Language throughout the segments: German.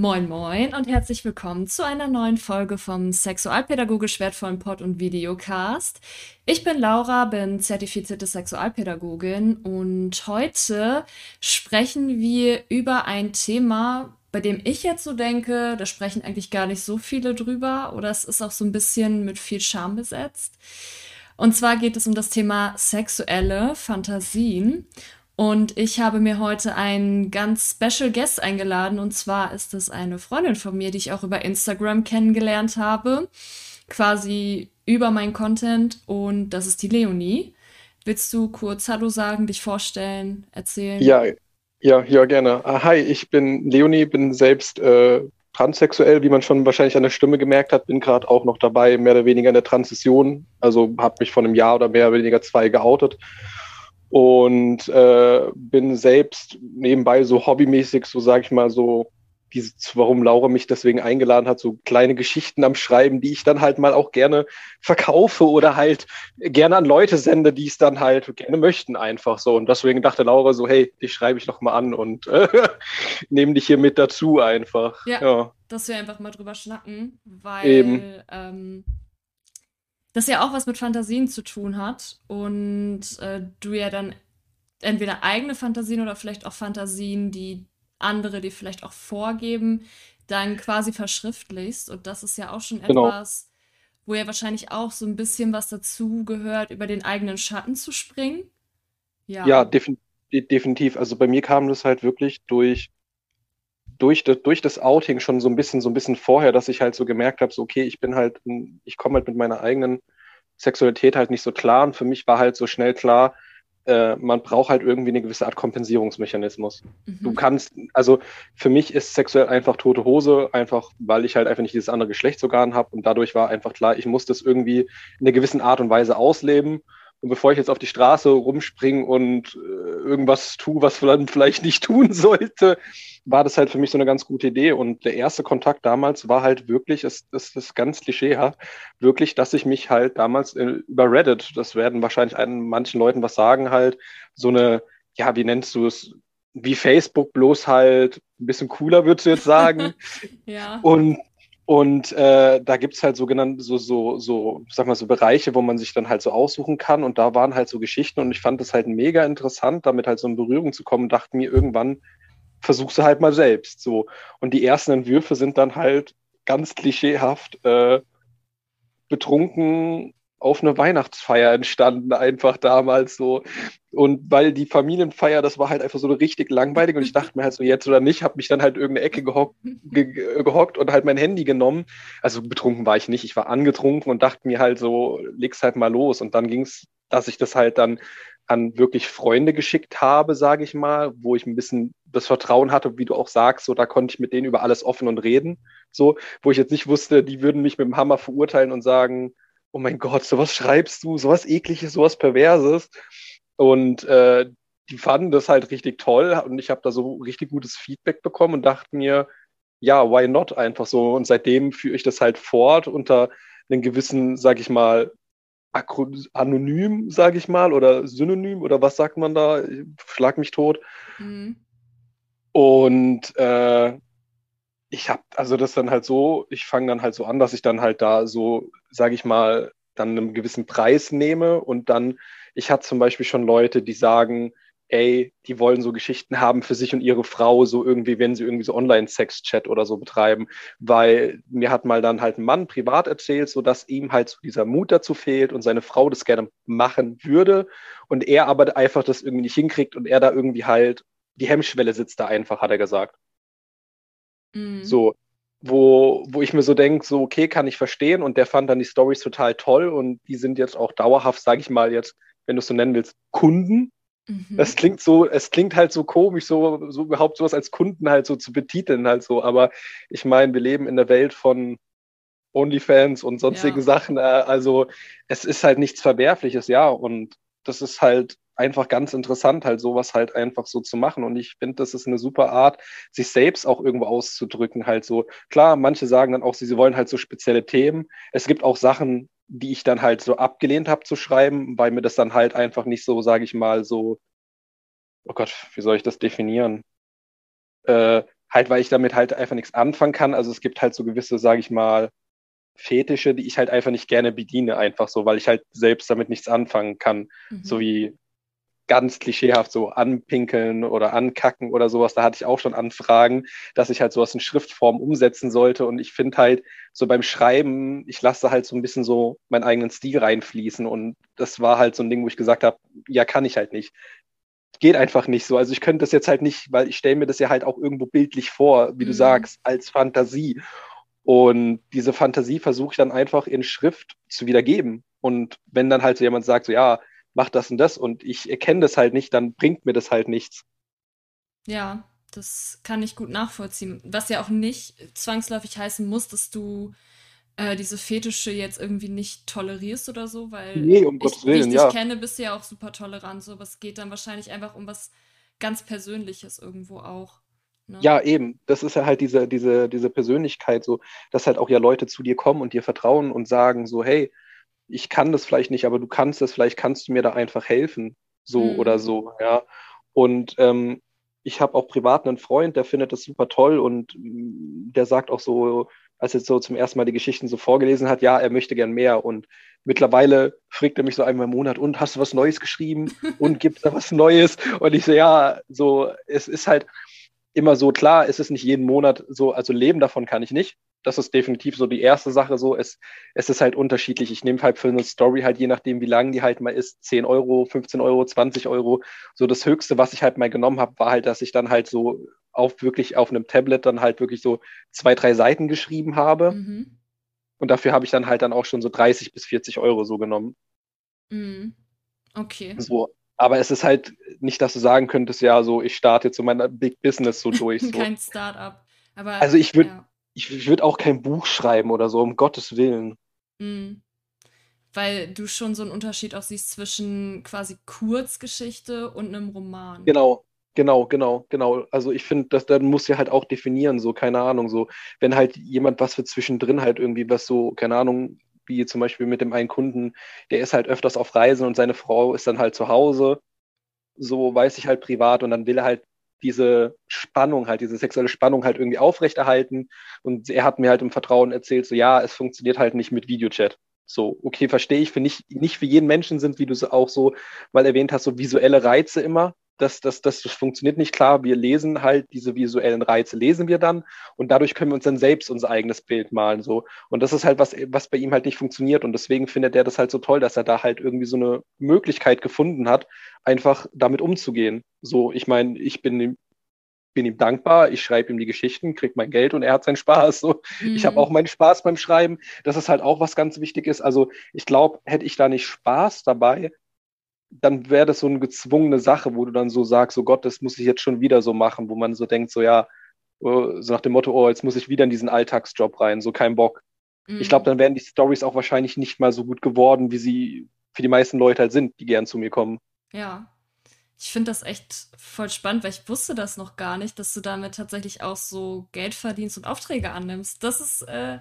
Moin Moin und herzlich willkommen zu einer neuen Folge vom sexualpädagogisch wertvollen Pod- und Videocast. Ich bin Laura, bin zertifizierte Sexualpädagogin und heute sprechen wir über ein Thema, bei dem ich jetzt so denke, da sprechen eigentlich gar nicht so viele drüber oder es ist auch so ein bisschen mit viel Scham besetzt. Und zwar geht es um das Thema sexuelle Fantasien. Und ich habe mir heute einen ganz special Guest eingeladen. Und zwar ist es eine Freundin von mir, die ich auch über Instagram kennengelernt habe. Quasi über meinen Content. Und das ist die Leonie. Willst du kurz Hallo sagen, dich vorstellen, erzählen? Ja, ja, ja, gerne. Ah, hi, ich bin Leonie, bin selbst äh, transsexuell, wie man schon wahrscheinlich an der Stimme gemerkt hat, bin gerade auch noch dabei, mehr oder weniger in der Transition. Also habe mich vor einem Jahr oder mehr oder weniger zwei geoutet und äh, bin selbst nebenbei so hobbymäßig, so sage ich mal, so dieses, warum Laura mich deswegen eingeladen hat, so kleine Geschichten am Schreiben, die ich dann halt mal auch gerne verkaufe oder halt gerne an Leute sende, die es dann halt gerne möchten, einfach so. Und deswegen dachte Laura so, hey, dich schreibe ich noch mal an und äh, nehme dich hier mit dazu einfach. Ja, ja. dass wir einfach mal drüber schnacken, weil Eben. Ähm, das ja auch was mit Fantasien zu tun hat und äh, du ja dann entweder eigene Fantasien oder vielleicht auch Fantasien, die andere dir vielleicht auch vorgeben, dann quasi verschriftlichst. Und das ist ja auch schon genau. etwas, wo ja wahrscheinlich auch so ein bisschen was dazu gehört, über den eigenen Schatten zu springen. Ja, ja defin definitiv. Also bei mir kam das halt wirklich durch durch, durch das Outing schon so ein bisschen, so ein bisschen vorher, dass ich halt so gemerkt habe, so, okay, ich bin halt, ich komme halt mit meiner eigenen Sexualität halt nicht so klar. Und für mich war halt so schnell klar, äh, man braucht halt irgendwie eine gewisse Art Kompensierungsmechanismus. Mhm. Du kannst, also für mich ist sexuell einfach tote Hose, einfach weil ich halt einfach nicht dieses andere Geschlechtsorgan habe. Und dadurch war einfach klar, ich muss das irgendwie in einer gewissen Art und Weise ausleben. Und bevor ich jetzt auf die Straße rumspringe und äh, irgendwas tue, was man vielleicht nicht tun sollte, war das halt für mich so eine ganz gute Idee. Und der erste Kontakt damals war halt wirklich, es, das ist ganz klischeehaft, wirklich, dass ich mich halt damals äh, über Reddit, das werden wahrscheinlich einen, manchen Leuten was sagen, halt so eine, ja, wie nennst du es, wie Facebook, bloß halt ein bisschen cooler, würdest du jetzt sagen. ja. Und und äh, da gibt's halt sogenannte, so, so, so, sag mal, so Bereiche, wo man sich dann halt so aussuchen kann. Und da waren halt so Geschichten und ich fand das halt mega interessant, damit halt so in Berührung zu kommen. Dachte mir irgendwann, versuchst du halt mal selbst. So. Und die ersten Entwürfe sind dann halt ganz klischeehaft äh, betrunken auf eine Weihnachtsfeier entstanden, einfach damals so. Und weil die Familienfeier, das war halt einfach so richtig langweilig und ich dachte mir halt so, jetzt oder nicht, habe mich dann halt irgendeine Ecke gehockt, ge gehockt und halt mein Handy genommen. Also betrunken war ich nicht, ich war angetrunken und dachte mir halt so, leg's halt mal los. Und dann ging's, dass ich das halt dann an wirklich Freunde geschickt habe, sage ich mal, wo ich ein bisschen das Vertrauen hatte, wie du auch sagst, so da konnte ich mit denen über alles offen und reden, so, wo ich jetzt nicht wusste, die würden mich mit dem Hammer verurteilen und sagen, oh mein Gott, sowas schreibst du, sowas ekliges, sowas perverses. Und äh, die fanden das halt richtig toll und ich habe da so richtig gutes Feedback bekommen und dachte mir, ja, why not einfach so. Und seitdem führe ich das halt fort unter einem gewissen, sag ich mal, anonym, sage ich mal, oder synonym oder was sagt man da? Schlag mich tot. Mhm. Und äh, ich habe also das dann halt so, ich fange dann halt so an, dass ich dann halt da so, sage ich mal, dann einen gewissen Preis nehme und dann, ich hatte zum Beispiel schon Leute, die sagen, ey, die wollen so Geschichten haben für sich und ihre Frau, so irgendwie, wenn sie irgendwie so Online-Sex-Chat oder so betreiben, weil mir hat mal dann halt ein Mann privat erzählt, so dass ihm halt so dieser Mut dazu fehlt und seine Frau das gerne machen würde und er aber einfach das irgendwie nicht hinkriegt und er da irgendwie halt, die Hemmschwelle sitzt da einfach, hat er gesagt. Mhm. So, wo, wo ich mir so denke, so, okay, kann ich verstehen und der fand dann die Stories total toll und die sind jetzt auch dauerhaft, sage ich mal jetzt, wenn du es so nennen willst, Kunden Mhm. Das klingt so, es klingt halt so komisch, so, so überhaupt sowas als Kunden halt so zu betiteln halt so. Aber ich meine, wir leben in der Welt von OnlyFans und sonstigen ja. Sachen. Äh, also es ist halt nichts Verwerfliches, ja. Und das ist halt einfach ganz interessant, halt sowas halt einfach so zu machen. Und ich finde, das ist eine super Art, sich selbst auch irgendwo auszudrücken. Halt so, klar, manche sagen dann auch, sie, sie wollen halt so spezielle Themen. Es gibt auch Sachen, die ich dann halt so abgelehnt habe zu schreiben, weil mir das dann halt einfach nicht so, sage ich mal, so, oh Gott, wie soll ich das definieren? Äh, halt, weil ich damit halt einfach nichts anfangen kann. Also es gibt halt so gewisse, sage ich mal, Fetische, die ich halt einfach nicht gerne bediene, einfach so, weil ich halt selbst damit nichts anfangen kann. Mhm. So wie ganz klischeehaft so anpinkeln oder ankacken oder sowas. Da hatte ich auch schon Anfragen, dass ich halt sowas in Schriftform umsetzen sollte. Und ich finde halt so beim Schreiben, ich lasse halt so ein bisschen so meinen eigenen Stil reinfließen. Und das war halt so ein Ding, wo ich gesagt habe, ja, kann ich halt nicht. Geht einfach nicht so. Also ich könnte das jetzt halt nicht, weil ich stelle mir das ja halt auch irgendwo bildlich vor, wie mhm. du sagst, als Fantasie. Und diese Fantasie versuche ich dann einfach in Schrift zu wiedergeben. Und wenn dann halt so jemand sagt, so ja, mach das und das und ich erkenne das halt nicht, dann bringt mir das halt nichts. Ja, das kann ich gut nachvollziehen. Was ja auch nicht zwangsläufig heißen muss, dass du äh, diese Fetische jetzt irgendwie nicht tolerierst oder so, weil nee, um ich, Gottes Willen, ich dich ja. kenne, bist du ja auch super tolerant, so, aber es geht dann wahrscheinlich einfach um was ganz Persönliches irgendwo auch. Ne? Ja, eben. Das ist ja halt diese, diese, diese Persönlichkeit, so, dass halt auch ja Leute zu dir kommen und dir vertrauen und sagen so, hey, ich kann das vielleicht nicht, aber du kannst das, vielleicht kannst du mir da einfach helfen, so mhm. oder so, ja. Und ähm, ich habe auch privat einen Freund, der findet das super toll und mm, der sagt auch so, als er so zum ersten Mal die Geschichten so vorgelesen hat, ja, er möchte gern mehr. Und mittlerweile fragt er mich so einmal im Monat, und hast du was Neues geschrieben? Und gibt es da was Neues? Und ich so, ja, so, es ist halt immer so, klar, es ist nicht jeden Monat so, also leben davon kann ich nicht das ist definitiv so die erste Sache. So, es, es ist halt unterschiedlich. Ich nehme halt für eine Story halt, je nachdem, wie lang die halt mal ist, 10 Euro, 15 Euro, 20 Euro. So das Höchste, was ich halt mal genommen habe, war halt, dass ich dann halt so auf wirklich auf einem Tablet dann halt wirklich so zwei, drei Seiten geschrieben habe. Mhm. Und dafür habe ich dann halt dann auch schon so 30 bis 40 Euro so genommen. Mhm. Okay. So, aber es ist halt nicht, dass du sagen könntest, ja, so ich starte jetzt so mein Big Business so durch. So. Kein Start-up. also ich würde ja ich, ich würde auch kein Buch schreiben oder so, um Gottes Willen. Mhm. Weil du schon so einen Unterschied auch siehst zwischen quasi Kurzgeschichte und einem Roman. Genau, genau, genau, genau. Also ich finde, dass dann muss ja halt auch definieren, so, keine Ahnung, so, wenn halt jemand was für zwischendrin halt irgendwie was so, keine Ahnung, wie zum Beispiel mit dem einen Kunden, der ist halt öfters auf Reisen und seine Frau ist dann halt zu Hause. So weiß ich halt privat und dann will er halt diese Spannung halt, diese sexuelle Spannung halt irgendwie aufrechterhalten. Und er hat mir halt im Vertrauen erzählt, so ja, es funktioniert halt nicht mit Videochat. So, okay, verstehe ich. Für nicht, nicht für jeden Menschen sind, wie du es auch so mal erwähnt hast, so visuelle Reize immer das, das, das funktioniert nicht klar. Wir lesen halt diese visuellen Reize, lesen wir dann und dadurch können wir uns dann selbst unser eigenes Bild malen. So. Und das ist halt was, was bei ihm halt nicht funktioniert. Und deswegen findet er das halt so toll, dass er da halt irgendwie so eine Möglichkeit gefunden hat, einfach damit umzugehen. So, ich meine, ich bin ihm, bin ihm dankbar, ich schreibe ihm die Geschichten, kriege mein Geld und er hat seinen Spaß. So. Mhm. Ich habe auch meinen Spaß beim Schreiben. Das ist halt auch was ganz Wichtiges. Also ich glaube, hätte ich da nicht Spaß dabei, dann wäre das so eine gezwungene Sache, wo du dann so sagst, so Gott, das muss ich jetzt schon wieder so machen, wo man so denkt, so ja, äh, so nach dem Motto, oh, jetzt muss ich wieder in diesen Alltagsjob rein, so kein Bock. Mhm. Ich glaube, dann wären die Stories auch wahrscheinlich nicht mal so gut geworden, wie sie für die meisten Leute halt sind, die gern zu mir kommen. Ja. Ich finde das echt voll spannend, weil ich wusste das noch gar nicht, dass du damit tatsächlich auch so Geld verdienst und Aufträge annimmst. Das ist, äh,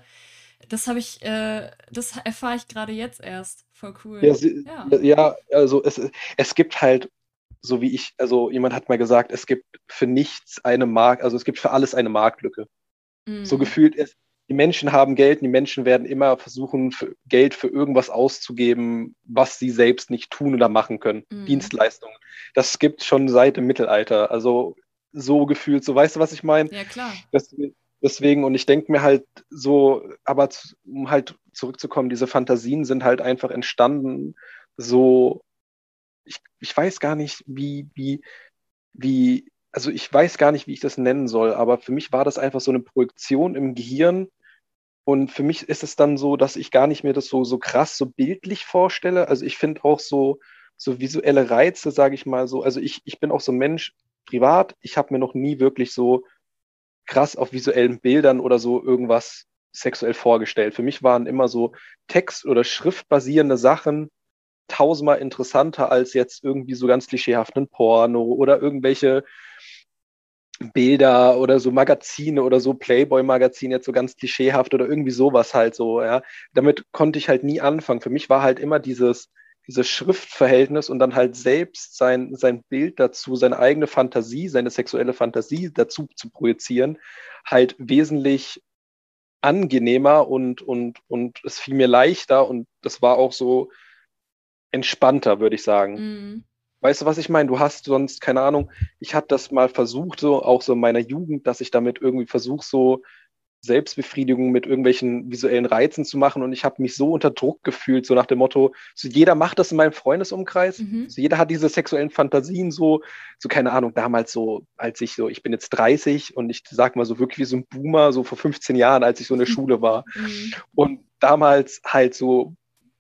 das habe ich, äh, das erfahre ich gerade jetzt erst. Voll cool. Ja, sie, ja. ja, also es, es gibt halt, so wie ich, also jemand hat mal gesagt, es gibt für nichts eine Markt, also es gibt für alles eine Marktlücke. Mhm. So gefühlt ist, die Menschen haben Geld und die Menschen werden immer versuchen, für Geld für irgendwas auszugeben, was sie selbst nicht tun oder machen können. Mhm. Dienstleistungen. Das gibt schon seit dem Mittelalter. Also so gefühlt, so weißt du, was ich meine? Ja, klar. Das, Deswegen, und ich denke mir halt so, aber zu, um halt zurückzukommen, diese Fantasien sind halt einfach entstanden, so, ich, ich weiß gar nicht, wie, wie, wie, also ich weiß gar nicht, wie ich das nennen soll, aber für mich war das einfach so eine Projektion im Gehirn. Und für mich ist es dann so, dass ich gar nicht mehr das so, so krass, so bildlich vorstelle. Also ich finde auch so, so visuelle Reize, sage ich mal so. Also ich, ich bin auch so ein Mensch privat. Ich habe mir noch nie wirklich so krass auf visuellen Bildern oder so irgendwas sexuell vorgestellt. Für mich waren immer so Text- oder Schriftbasierende Sachen tausendmal interessanter als jetzt irgendwie so ganz klischeehaften Porno oder irgendwelche Bilder oder so Magazine oder so Playboy-Magazine jetzt so ganz klischeehaft oder irgendwie sowas halt so, ja. Damit konnte ich halt nie anfangen. Für mich war halt immer dieses, dieses Schriftverhältnis und dann halt selbst sein, sein Bild dazu, seine eigene Fantasie, seine sexuelle Fantasie dazu zu projizieren, halt wesentlich angenehmer und, und, und es fiel mir leichter und das war auch so entspannter, würde ich sagen. Mhm. Weißt du, was ich meine? Du hast sonst, keine Ahnung, ich habe das mal versucht, so auch so in meiner Jugend, dass ich damit irgendwie versuche, so Selbstbefriedigung mit irgendwelchen visuellen Reizen zu machen und ich habe mich so unter Druck gefühlt, so nach dem Motto, so jeder macht das in meinem Freundesumkreis, mhm. so jeder hat diese sexuellen Fantasien so, so keine Ahnung, damals so, als ich so, ich bin jetzt 30 und ich sag mal so wirklich wie so ein Boomer, so vor 15 Jahren, als ich so in der Schule war mhm. und damals halt so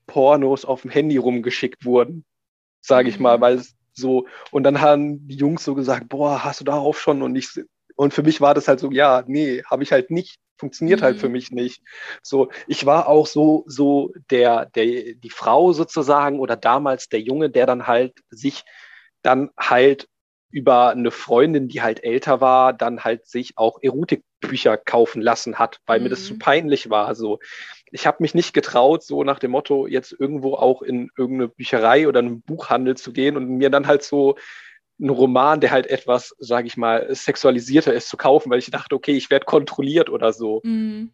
Pornos auf dem Handy rumgeschickt wurden, sage ich mal, mhm. weil es so, und dann haben die Jungs so gesagt, boah, hast du darauf schon und ich, und für mich war das halt so, ja, nee, habe ich halt nicht funktioniert mhm. halt für mhm. mich nicht. So, ich war auch so, so der, der, die Frau sozusagen oder damals der Junge, der dann halt sich dann halt über eine Freundin, die halt älter war, dann halt sich auch Erotikbücher kaufen lassen hat, weil mhm. mir das zu mhm. peinlich war. So, ich habe mich nicht getraut, so nach dem Motto, jetzt irgendwo auch in irgendeine Bücherei oder einen Buchhandel zu gehen und mir dann halt so einen Roman, der halt etwas, sage ich mal, sexualisierter ist, zu kaufen, weil ich dachte, okay, ich werde kontrolliert oder so. Mhm.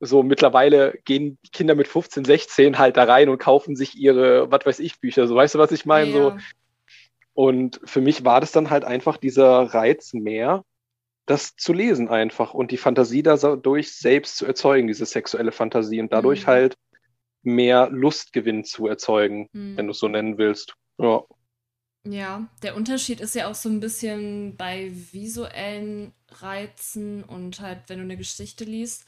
So mittlerweile gehen Kinder mit 15, 16 halt da rein und kaufen sich ihre, was weiß ich, Bücher. So, weißt du, was ich meine? Ja. So. Und für mich war das dann halt einfach dieser Reiz mehr, das zu lesen einfach und die Fantasie dadurch selbst zu erzeugen, diese sexuelle Fantasie und dadurch mhm. halt mehr Lustgewinn zu erzeugen, mhm. wenn du es so nennen willst. Ja. Ja, der Unterschied ist ja auch so ein bisschen bei visuellen Reizen und halt, wenn du eine Geschichte liest.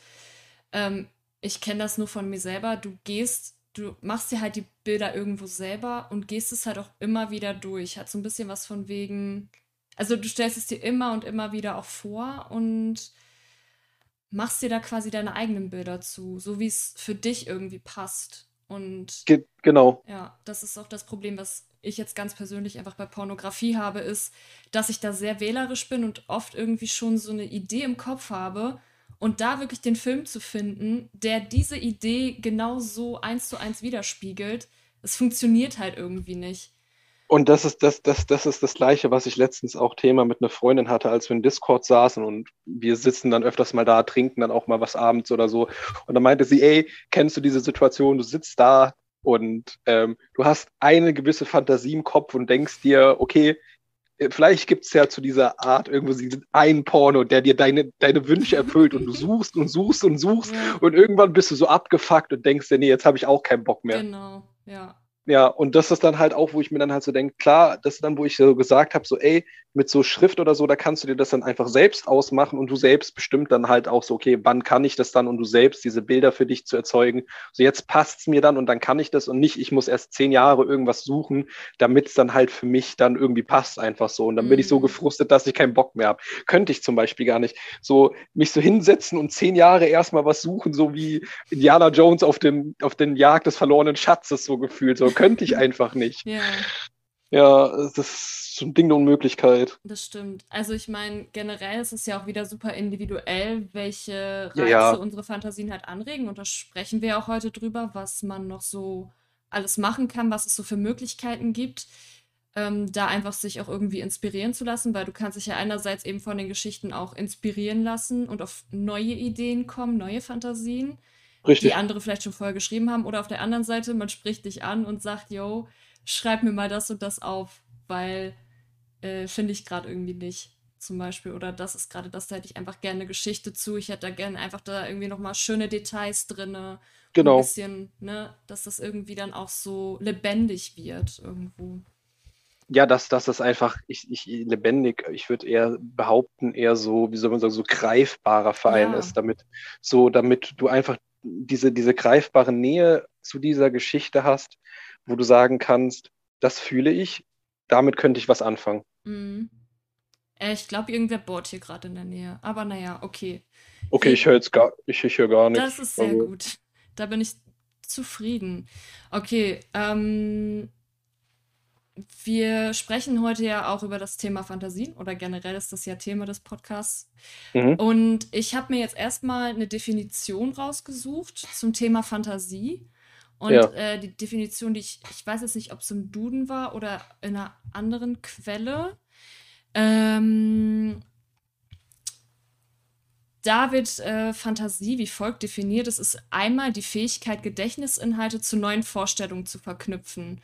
Ähm, ich kenne das nur von mir selber. Du gehst, du machst dir halt die Bilder irgendwo selber und gehst es halt auch immer wieder durch. Hat so ein bisschen was von wegen, also du stellst es dir immer und immer wieder auch vor und machst dir da quasi deine eigenen Bilder zu, so wie es für dich irgendwie passt. Und Ge genau. Ja, das ist auch das Problem, was ich jetzt ganz persönlich einfach bei Pornografie habe, ist, dass ich da sehr wählerisch bin und oft irgendwie schon so eine Idee im Kopf habe und da wirklich den Film zu finden, der diese Idee genau so eins zu eins widerspiegelt, es funktioniert halt irgendwie nicht. Und das ist das, das, das ist das Gleiche, was ich letztens auch Thema mit einer Freundin hatte, als wir in Discord saßen und wir sitzen dann öfters mal da, trinken dann auch mal was abends oder so. Und dann meinte sie, ey, kennst du diese Situation? Du sitzt da, und ähm, du hast eine gewisse Fantasie im Kopf und denkst dir, okay, äh, vielleicht gibt es ja zu dieser Art irgendwo einen Porno, der dir deine, deine Wünsche erfüllt und du suchst und suchst und suchst und irgendwann bist du so abgefuckt und denkst dir, nee, jetzt habe ich auch keinen Bock mehr. Genau, ja. Ja, und das ist dann halt auch, wo ich mir dann halt so denke, klar, das ist dann, wo ich so gesagt habe, so, ey, mit so Schrift oder so, da kannst du dir das dann einfach selbst ausmachen und du selbst bestimmt dann halt auch so, okay, wann kann ich das dann und du selbst diese Bilder für dich zu erzeugen. So, jetzt passt's mir dann und dann kann ich das und nicht, ich muss erst zehn Jahre irgendwas suchen, damit es dann halt für mich dann irgendwie passt, einfach so. Und dann mhm. bin ich so mhm. gefrustet, dass ich keinen Bock mehr habe. Könnte ich zum Beispiel gar nicht so mich so hinsetzen und zehn Jahre erstmal was suchen, so wie Indiana Jones auf dem, auf den Jagd des verlorenen Schatzes so gefühlt. So könnte ich einfach nicht. Ja. Ja, das ist so ein Ding der Unmöglichkeit. Das stimmt. Also ich meine, generell ist es ja auch wieder super individuell, welche Reize ja, ja. unsere Fantasien halt anregen. Und da sprechen wir auch heute drüber, was man noch so alles machen kann, was es so für Möglichkeiten gibt, ähm, da einfach sich auch irgendwie inspirieren zu lassen, weil du kannst dich ja einerseits eben von den Geschichten auch inspirieren lassen und auf neue Ideen kommen, neue Fantasien. Richtig. die andere vielleicht schon vorher geschrieben haben. Oder auf der anderen Seite, man spricht dich an und sagt, yo, schreib mir mal das und das auf, weil äh, finde ich gerade irgendwie nicht. Zum Beispiel. Oder das ist gerade das, da hätte ich einfach gerne eine Geschichte zu. Ich hätte da gerne einfach da irgendwie nochmal schöne Details drin. Genau. Ein bisschen, ne, dass das irgendwie dann auch so lebendig wird irgendwo. Ja, dass, dass das einfach, ich, ich lebendig, ich würde eher behaupten, eher so, wie soll man sagen, so greifbarer Verein ja. ist, damit, so, damit du einfach diese, diese greifbare Nähe zu dieser Geschichte hast, wo du sagen kannst, das fühle ich, damit könnte ich was anfangen. Mhm. Äh, ich glaube, irgendwer bohrt hier gerade in der Nähe. Aber naja, okay. Okay, ich höre jetzt gar, ich, ich höre gar nichts. Das ist sehr also. gut. Da bin ich zufrieden. Okay, ähm, wir sprechen heute ja auch über das Thema Fantasien oder generell ist das ja Thema des Podcasts. Mhm. Und ich habe mir jetzt erstmal eine Definition rausgesucht zum Thema Fantasie. Und Ja. äh, die Definition, die ich, ich weiß jetzt nicht, ob es im Duden war oder in einer anderen Quelle. Ähm, da wird äh, Fantasie wie folgt definiert. Es ist einmal die Fähigkeit, Gedächtnisinhalte zu neuen Vorstellungen zu verknüpfen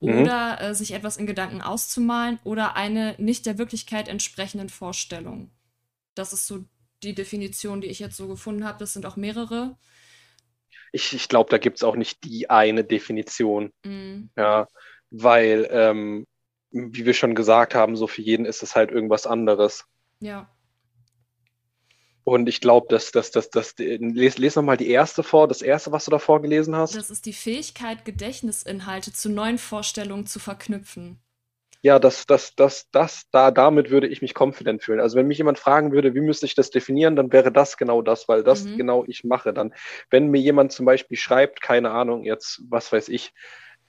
Mhm. oder äh, sich etwas in Gedanken auszumalen oder eine nicht der Wirklichkeit entsprechenden Vorstellung. Das ist so die Definition, die ich jetzt so gefunden habe. Das sind auch mehrere. Ich, ich glaube, da gibt es auch nicht die eine Definition. Mm, Ja, weil, ähm, wie wir schon gesagt haben, so für jeden ist es halt irgendwas anderes. ja. Und ich glaube, dass, dass, dass, dass, les, les nochmal die erste vor, das erste, was du da vorgelesen hast. Das ist die Fähigkeit, Gedächtnisinhalte zu neuen Vorstellungen zu verknüpfen. Ja, das, das, das, das, da, damit würde ich mich confident fühlen. Also wenn mich jemand fragen würde, wie müsste ich das definieren, dann wäre das genau das, weil das Mhm. genau ich mache. Dann, wenn mir jemand zum Beispiel schreibt, keine Ahnung, jetzt, was weiß ich,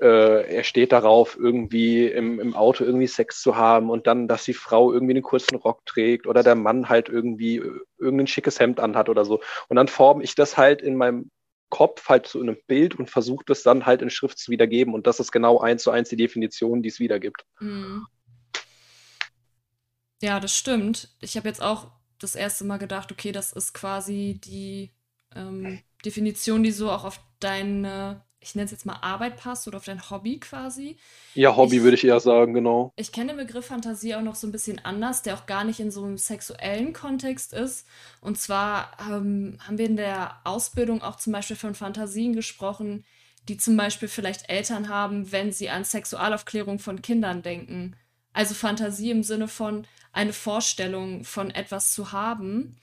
äh, er steht darauf, irgendwie im, im Auto irgendwie Sex zu haben und dann, dass die Frau irgendwie einen kurzen Rock trägt oder der Mann halt irgendwie äh, irgendein schickes Hemd anhat oder so. Und dann forme ich das halt in meinem Kopf halt zu einem Bild und versuche das dann halt in Schrift zu wiedergeben. Und das ist genau eins zu eins die Definition, die es wiedergibt. Mm. Ja, das stimmt. Ich habe jetzt auch das erste Mal gedacht, okay, das ist quasi die ähm, Definition, die so auch auf deine, ich nenne es jetzt mal Arbeit passt oder auf dein Hobby quasi. Ja, Hobby Ich, würde ich eher sagen, genau. ich kenne den Begriff Fantasie auch noch so ein bisschen anders, der auch gar nicht in so einem sexuellen Kontext ist. Und zwar ähm, haben wir in der Ausbildung auch zum Beispiel von Fantasien gesprochen, die zum Beispiel vielleicht Eltern haben, wenn sie an Sexualaufklärung von Kindern denken. Also Fantasie im Sinne von eine Vorstellung von etwas zu haben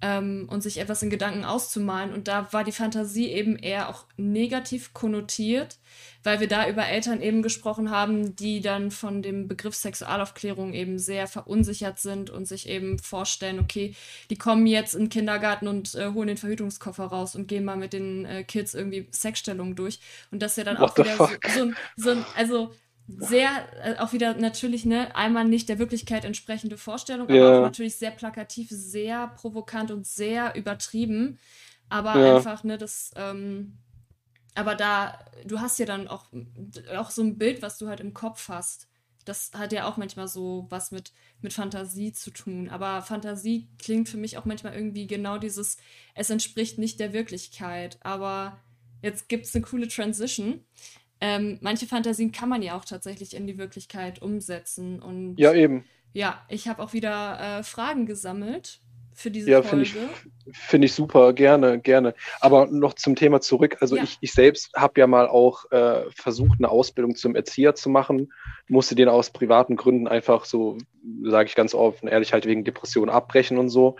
ähm, und sich etwas in Gedanken auszumalen. Und da war die Fantasie eben eher auch negativ konnotiert, weil wir da über Eltern eben gesprochen haben, die dann von dem Begriff Sexualaufklärung eben sehr verunsichert sind und sich eben vorstellen, okay, die kommen jetzt in den Kindergarten und äh, holen den Verhütungskoffer raus und gehen mal mit den äh, Kids irgendwie Sexstellungen durch. Und das ist ja dann What auch wieder so, so ein, so ein, also sehr, äh, auch wieder natürlich, ne, einmal nicht der Wirklichkeit entsprechende Vorstellung, aber auch Ja, natürlich sehr plakativ, sehr provokant und sehr übertrieben. Aber ja. einfach, ne, das, ähm, aber da, du hast ja dann auch, auch so ein Bild, was du halt im Kopf hast. Das hat ja auch manchmal so was mit, mit Fantasie zu tun. Aber Fantasie klingt für mich auch manchmal irgendwie genau dieses, es entspricht nicht der Wirklichkeit. Aber jetzt gibt es eine coole Transition. Ähm, manche Fantasien kann man ja auch tatsächlich in die Wirklichkeit umsetzen. Ja, Und eben. ja, ich habe auch wieder äh, Fragen gesammelt für diese Ja, finde ich, Folge. finde ich super, gerne, gerne. Aber noch zum Thema zurück. Also Ja. ich, ich selbst habe ja mal auch äh, versucht, eine Ausbildung zum Erzieher zu machen, musste den aus privaten Gründen einfach so, sage ich ganz offen, ehrlich halt wegen Depression abbrechen und so.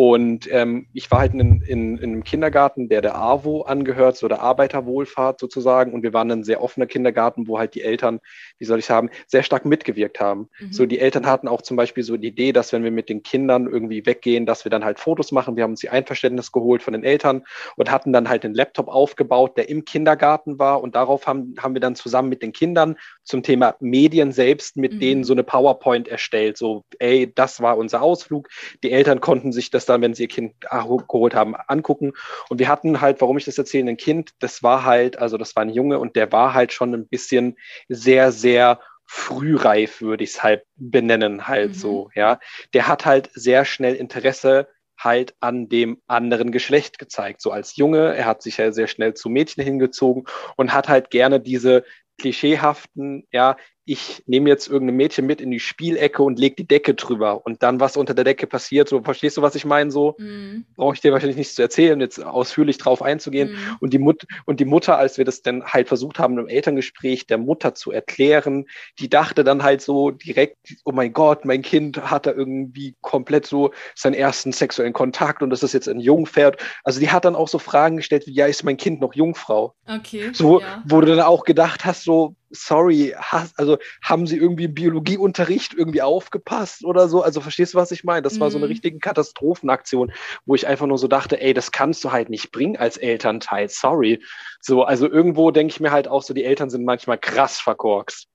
Und ähm, ich war halt in, in, in einem Kindergarten, der der AWO angehört, so der Arbeiterwohlfahrt sozusagen. Und wir waren ein sehr offener Kindergarten, wo halt die Eltern, wie soll ich sagen, sehr stark mitgewirkt haben. So, Mhm. die Eltern hatten auch zum Beispiel so die Idee, dass wenn wir mit den Kindern irgendwie weggehen, dass wir dann halt Fotos machen. Wir haben uns die Einverständnis geholt von den Eltern und hatten dann halt einen Laptop aufgebaut, der im Kindergarten war. Und darauf haben, haben wir dann zusammen mit den Kindern zum Thema Medien selbst mit denen Mhm. so eine PowerPoint erstellt. So, ey, das war unser Ausflug. Die Eltern konnten sich das dann, wenn sie ihr Kind ah, geholt haben, angucken. Und wir hatten halt, warum ich das erzähle, ein Kind, das war halt, also das war ein Junge und der war halt schon ein bisschen sehr, sehr frühreif, würde ich es halt benennen, halt Mhm. so, ja. Der hat halt sehr schnell Interesse halt an dem anderen Geschlecht gezeigt. So als Junge, er hat sich ja sehr schnell zu Mädchen hingezogen und hat halt gerne diese klischeehaften, ja, ich nehme jetzt irgendein Mädchen mit in die Spielecke und leg die Decke drüber und dann was unter der Decke passiert, so verstehst du, was ich meine? So Mhm. brauche ich dir wahrscheinlich nichts zu erzählen, jetzt ausführlich drauf einzugehen. Mhm. Und die, Mut und die Mutter, als wir das dann halt versucht haben, im Elterngespräch der Mutter zu erklären, die dachte dann halt so direkt, oh mein Gott, mein Kind hat da irgendwie komplett so seinen ersten sexuellen Kontakt und das ist jetzt ein Jungpferd. Also die hat dann auch so Fragen gestellt wie, ja, ist mein Kind noch Jungfrau? Okay, So, ja. wo du dann auch gedacht hast, so, sorry, also haben sie irgendwie im Biologieunterricht irgendwie aufgepasst oder so? Also verstehst du, was ich meine? Das war so eine Mhm. richtige Katastrophenaktion, wo ich einfach nur so dachte, ey, das kannst du halt nicht bringen als Elternteil, sorry. So, also irgendwo denke ich mir halt auch so, die Eltern sind manchmal krass verkorkst.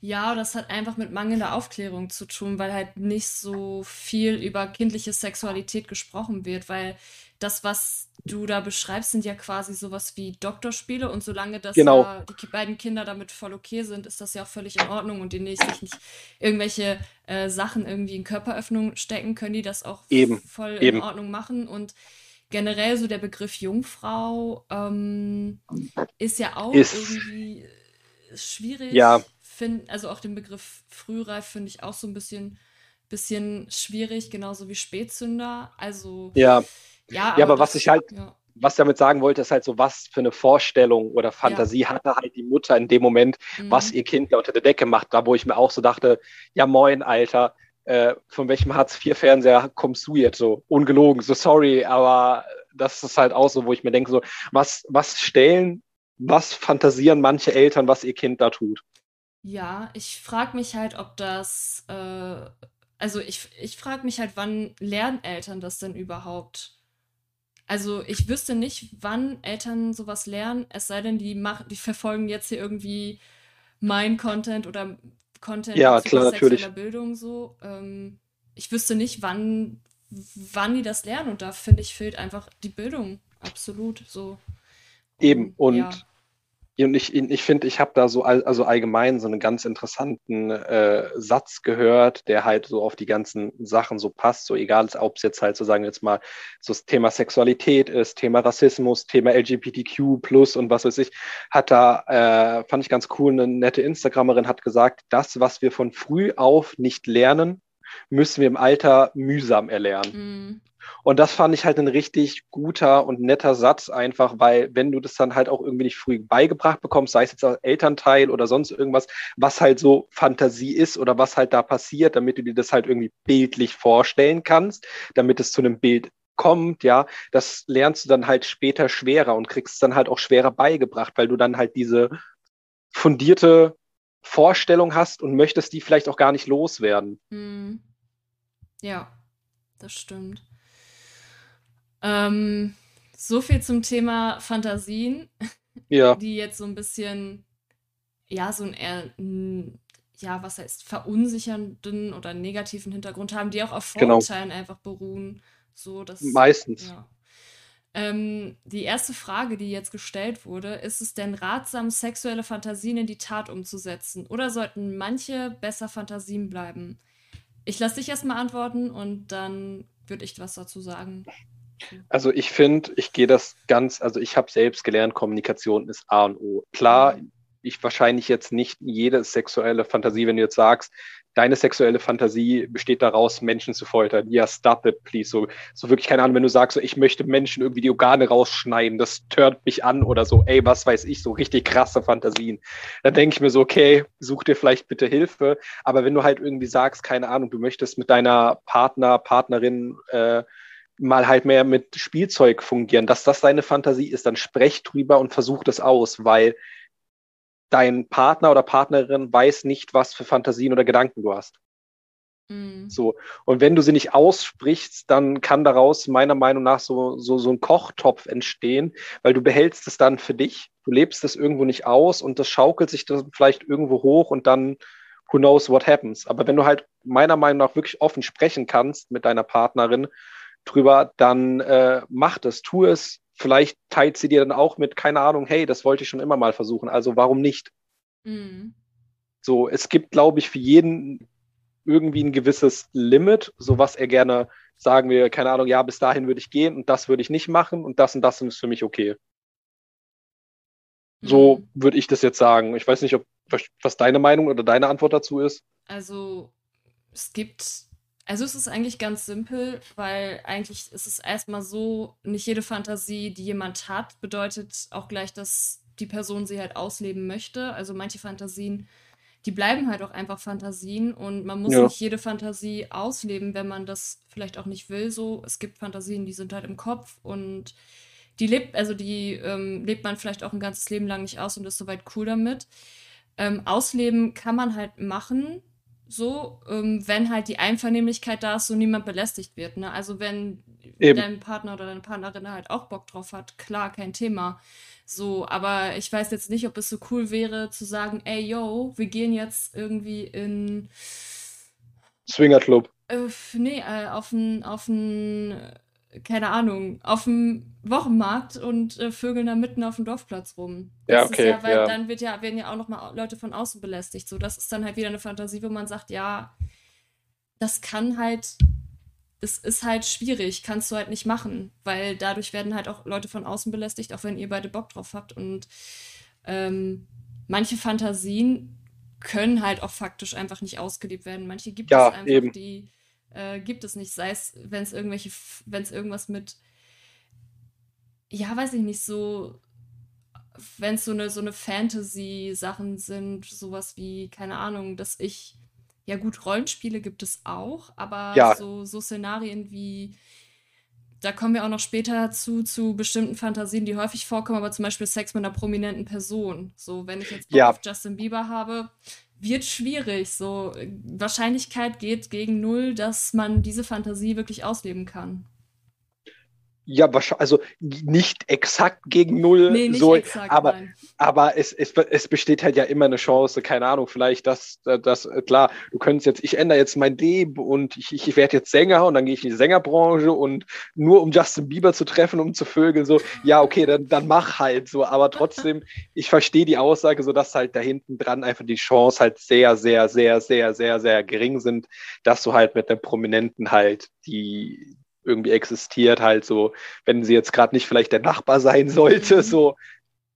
Ja, das hat einfach mit mangelnder Aufklärung zu tun, weil halt nicht so viel über kindliche Sexualität gesprochen wird, weil das, was du da beschreibst, sind ja quasi sowas wie Doktorspiele und solange das Genau, ja die beiden Kinder damit voll okay sind, ist das ja auch völlig in Ordnung und die nicht, sich nicht irgendwelche äh, Sachen irgendwie in Körperöffnung stecken, können die das auch eben, voll in eben. Ordnung machen und generell so der Begriff Jungfrau ähm, ist ja auch Ist, irgendwie ja, schwierig, find, also auch den Begriff Frühreif finde ich auch so ein bisschen, bisschen schwierig, genauso wie Spätzünder. Also ja. Ja, Ja, aber aber was ich halt ja, was ich damit sagen wollte, ist halt so, was für eine Vorstellung oder ja, Fantasie hatte halt die Mutter in dem Moment, was mm, ihr Kind da unter der Decke macht. Da, wo ich mir auch so dachte, ja moin, Alter, äh, von welchem Hartz-IV-Fernseher kommst du jetzt so? Ungelogen, so sorry, aber das ist halt auch so, wo ich mir denke, so, was, was stellen, was fantasieren manche Eltern, was ihr Kind da tut? ja, ich frage mich halt, ob das, äh, also ich, ich frage mich halt, wann lernen Eltern das denn überhaupt? Also ich wüsste nicht, wann Eltern sowas lernen, es sei denn, die machen, die verfolgen jetzt hier irgendwie mein Content oder Content Ja, klar, natürlich. Bildung so. Ähm, ich wüsste nicht, wann, wann die das lernen und da finde ich, fehlt einfach die Bildung. Absolut so. Eben. Und ja. Und ich, ich finde, ich habe da so all, also allgemein so einen ganz interessanten äh, Satz gehört, der halt so auf die ganzen Sachen so passt, so egal, ob es jetzt halt so sagen wir jetzt mal so das Thema Sexualität ist, Thema Rassismus, Thema LGBTQ plus und was weiß ich, hat da, äh, fand ich ganz cool, eine nette Instagramerin hat gesagt, das, was wir von früh auf nicht lernen, müssen wir im Alter mühsam erlernen. Und das fand ich halt ein richtig guter und netter Satz, einfach, weil wenn du das dann halt auch irgendwie nicht früh beigebracht bekommst, sei es jetzt als Elternteil oder sonst irgendwas, was halt so Fantasie ist oder was halt da passiert, damit du dir das halt irgendwie bildlich vorstellen kannst, damit es zu einem Bild kommt, ja, das lernst du dann halt später schwerer und kriegst es dann halt auch schwerer beigebracht, weil du dann halt diese fundierte Vorstellung hast und möchtest die vielleicht auch gar nicht loswerden. mm, ja, das stimmt. Ähm, so viel zum Thema Fantasien, Ja, die jetzt so ein bisschen, ja, so ein eher, ja, was heißt, verunsichernden oder negativen Hintergrund haben, die auch auf genau. Vorurteilen einfach beruhen. So, dass, Meistens. ja. Ähm, die erste Frage, die jetzt gestellt wurde, ist es denn ratsam, sexuelle Fantasien in die Tat umzusetzen? Oder sollten manche besser Fantasien bleiben? Ich lasse dich erstmal antworten und dann würde ich was dazu sagen. So. Also ich finde, ich gehe das ganz, also ich habe selbst gelernt, Kommunikation ist A und O. Klar, Mm, ich wahrscheinlich jetzt nicht jede sexuelle Fantasie, wenn du jetzt sagst, deine sexuelle Fantasie besteht daraus, Menschen zu foltern. Ja, stop it, please. So, so wirklich keine Ahnung, wenn du sagst, so, ich möchte Menschen irgendwie die Organe rausschneiden, das stört mich an oder so, ey, was weiß ich, so richtig krasse Fantasien. Dann denke ich mir so, okay, such dir vielleicht bitte Hilfe. Aber wenn du halt irgendwie sagst, keine Ahnung, du möchtest mit deiner Partner, Partnerin äh, mal halt mehr mit Spielzeug fungieren, dass das deine Fantasie ist, dann sprech drüber und versuch das aus, weil dein Partner oder Partnerin weiß nicht, was für Fantasien oder Gedanken du hast. mm, So. Und wenn du sie nicht aussprichst, dann kann daraus meiner Meinung nach so, so, so ein Kochtopf entstehen, weil du behältst es dann für dich, du lebst es irgendwo nicht aus und das schaukelt sich dann vielleicht irgendwo hoch und dann who knows what happens. Aber wenn du halt meiner Meinung nach wirklich offen sprechen kannst mit deiner Partnerin drüber, dann äh, mach das, tu es. Vielleicht teilt sie dir dann auch mit, keine Ahnung, hey, das wollte ich schon immer mal versuchen, also warum nicht? mm, So, es gibt, glaube ich, für jeden irgendwie ein gewisses Limit, so was er gerne sagen wir, keine Ahnung, ja, bis dahin würde ich gehen und das würde ich nicht machen und das und das ist für mich okay. So mm. würde ich das jetzt sagen. Ich weiß nicht, ob was deine Meinung oder deine Antwort dazu ist. Also, es gibt, also es ist eigentlich ganz simpel, weil eigentlich ist es erstmal so, nicht jede Fantasie, die jemand hat, bedeutet auch gleich, dass die Person sie halt ausleben möchte. Also manche Fantasien, die bleiben halt auch einfach Fantasien und man muss Ja, nicht jede Fantasie ausleben, wenn man das vielleicht auch nicht will. So, es gibt Fantasien, die sind halt im Kopf und die lebt, also die ähm, lebt man vielleicht auch ein ganzes Leben lang nicht aus und ist soweit cool damit. Ähm, ausleben kann man halt machen, so, ähm, wenn halt die Einvernehmlichkeit da ist und niemand belästigt wird. Ne? Also wenn eben. dein Partner oder deine Partnerin halt auch Bock drauf hat, klar, kein Thema. So, aber ich weiß jetzt nicht, ob es so cool wäre zu sagen, ey, yo, wir gehen jetzt irgendwie in, Swingerclub. äh, nee, äh, auf ein, auf ein keine Ahnung, auf dem Wochenmarkt und äh, vögeln da mitten auf dem Dorfplatz rum. Das ja, okay. Ja, weil ja. dann wird ja, werden ja auch nochmal Leute von außen belästigt. So, das ist dann halt wieder eine Fantasie, wo man sagt, ja, das kann halt, das ist halt schwierig, kannst du halt nicht machen, weil dadurch werden halt auch Leute von außen belästigt, auch wenn ihr beide Bock drauf habt. Und ähm, manche Fantasien können halt auch faktisch einfach nicht ausgelebt werden. Manche gibt ja, es einfach, eben. die äh, gibt es nicht. Sei es, wenn es irgendwelche, wenn es irgendwas mit, ja, weiß ich nicht, so, wenn es so eine, so eine Fantasy-Sachen sind, sowas wie, keine Ahnung, dass ich, ja gut, Rollenspiele gibt es auch, aber ja. so, so Szenarien wie, da kommen wir auch noch später dazu, zu bestimmten Fantasien, die häufig vorkommen, aber zum Beispiel Sex mit einer prominenten Person. So, wenn ich jetzt Bock ja. auf Justin Bieber habe, wird schwierig. So, Wahrscheinlichkeit geht gegen null, dass man diese Fantasie wirklich ausleben kann. Ja, wahrscheinlich, also nicht exakt gegen null, Nee, nicht so, exakt, aber, nein. aber es, es, es besteht halt ja immer eine Chance, keine Ahnung, vielleicht, dass, dass klar, du könntest jetzt, ich ändere jetzt mein Leben und ich, ich werde jetzt Sänger und dann gehe ich in die Sängerbranche und nur um Justin Bieber zu treffen, um zu vögeln, so, ja, okay, dann, dann mach halt so, aber trotzdem, ich verstehe die Aussage, so dass halt da hinten dran einfach die Chance halt sehr, sehr, sehr, sehr, sehr, sehr gering sind, dass du halt mit einem Prominenten halt die irgendwie existiert, halt so, wenn sie jetzt gerade nicht vielleicht der Nachbar sein sollte, Mhm. so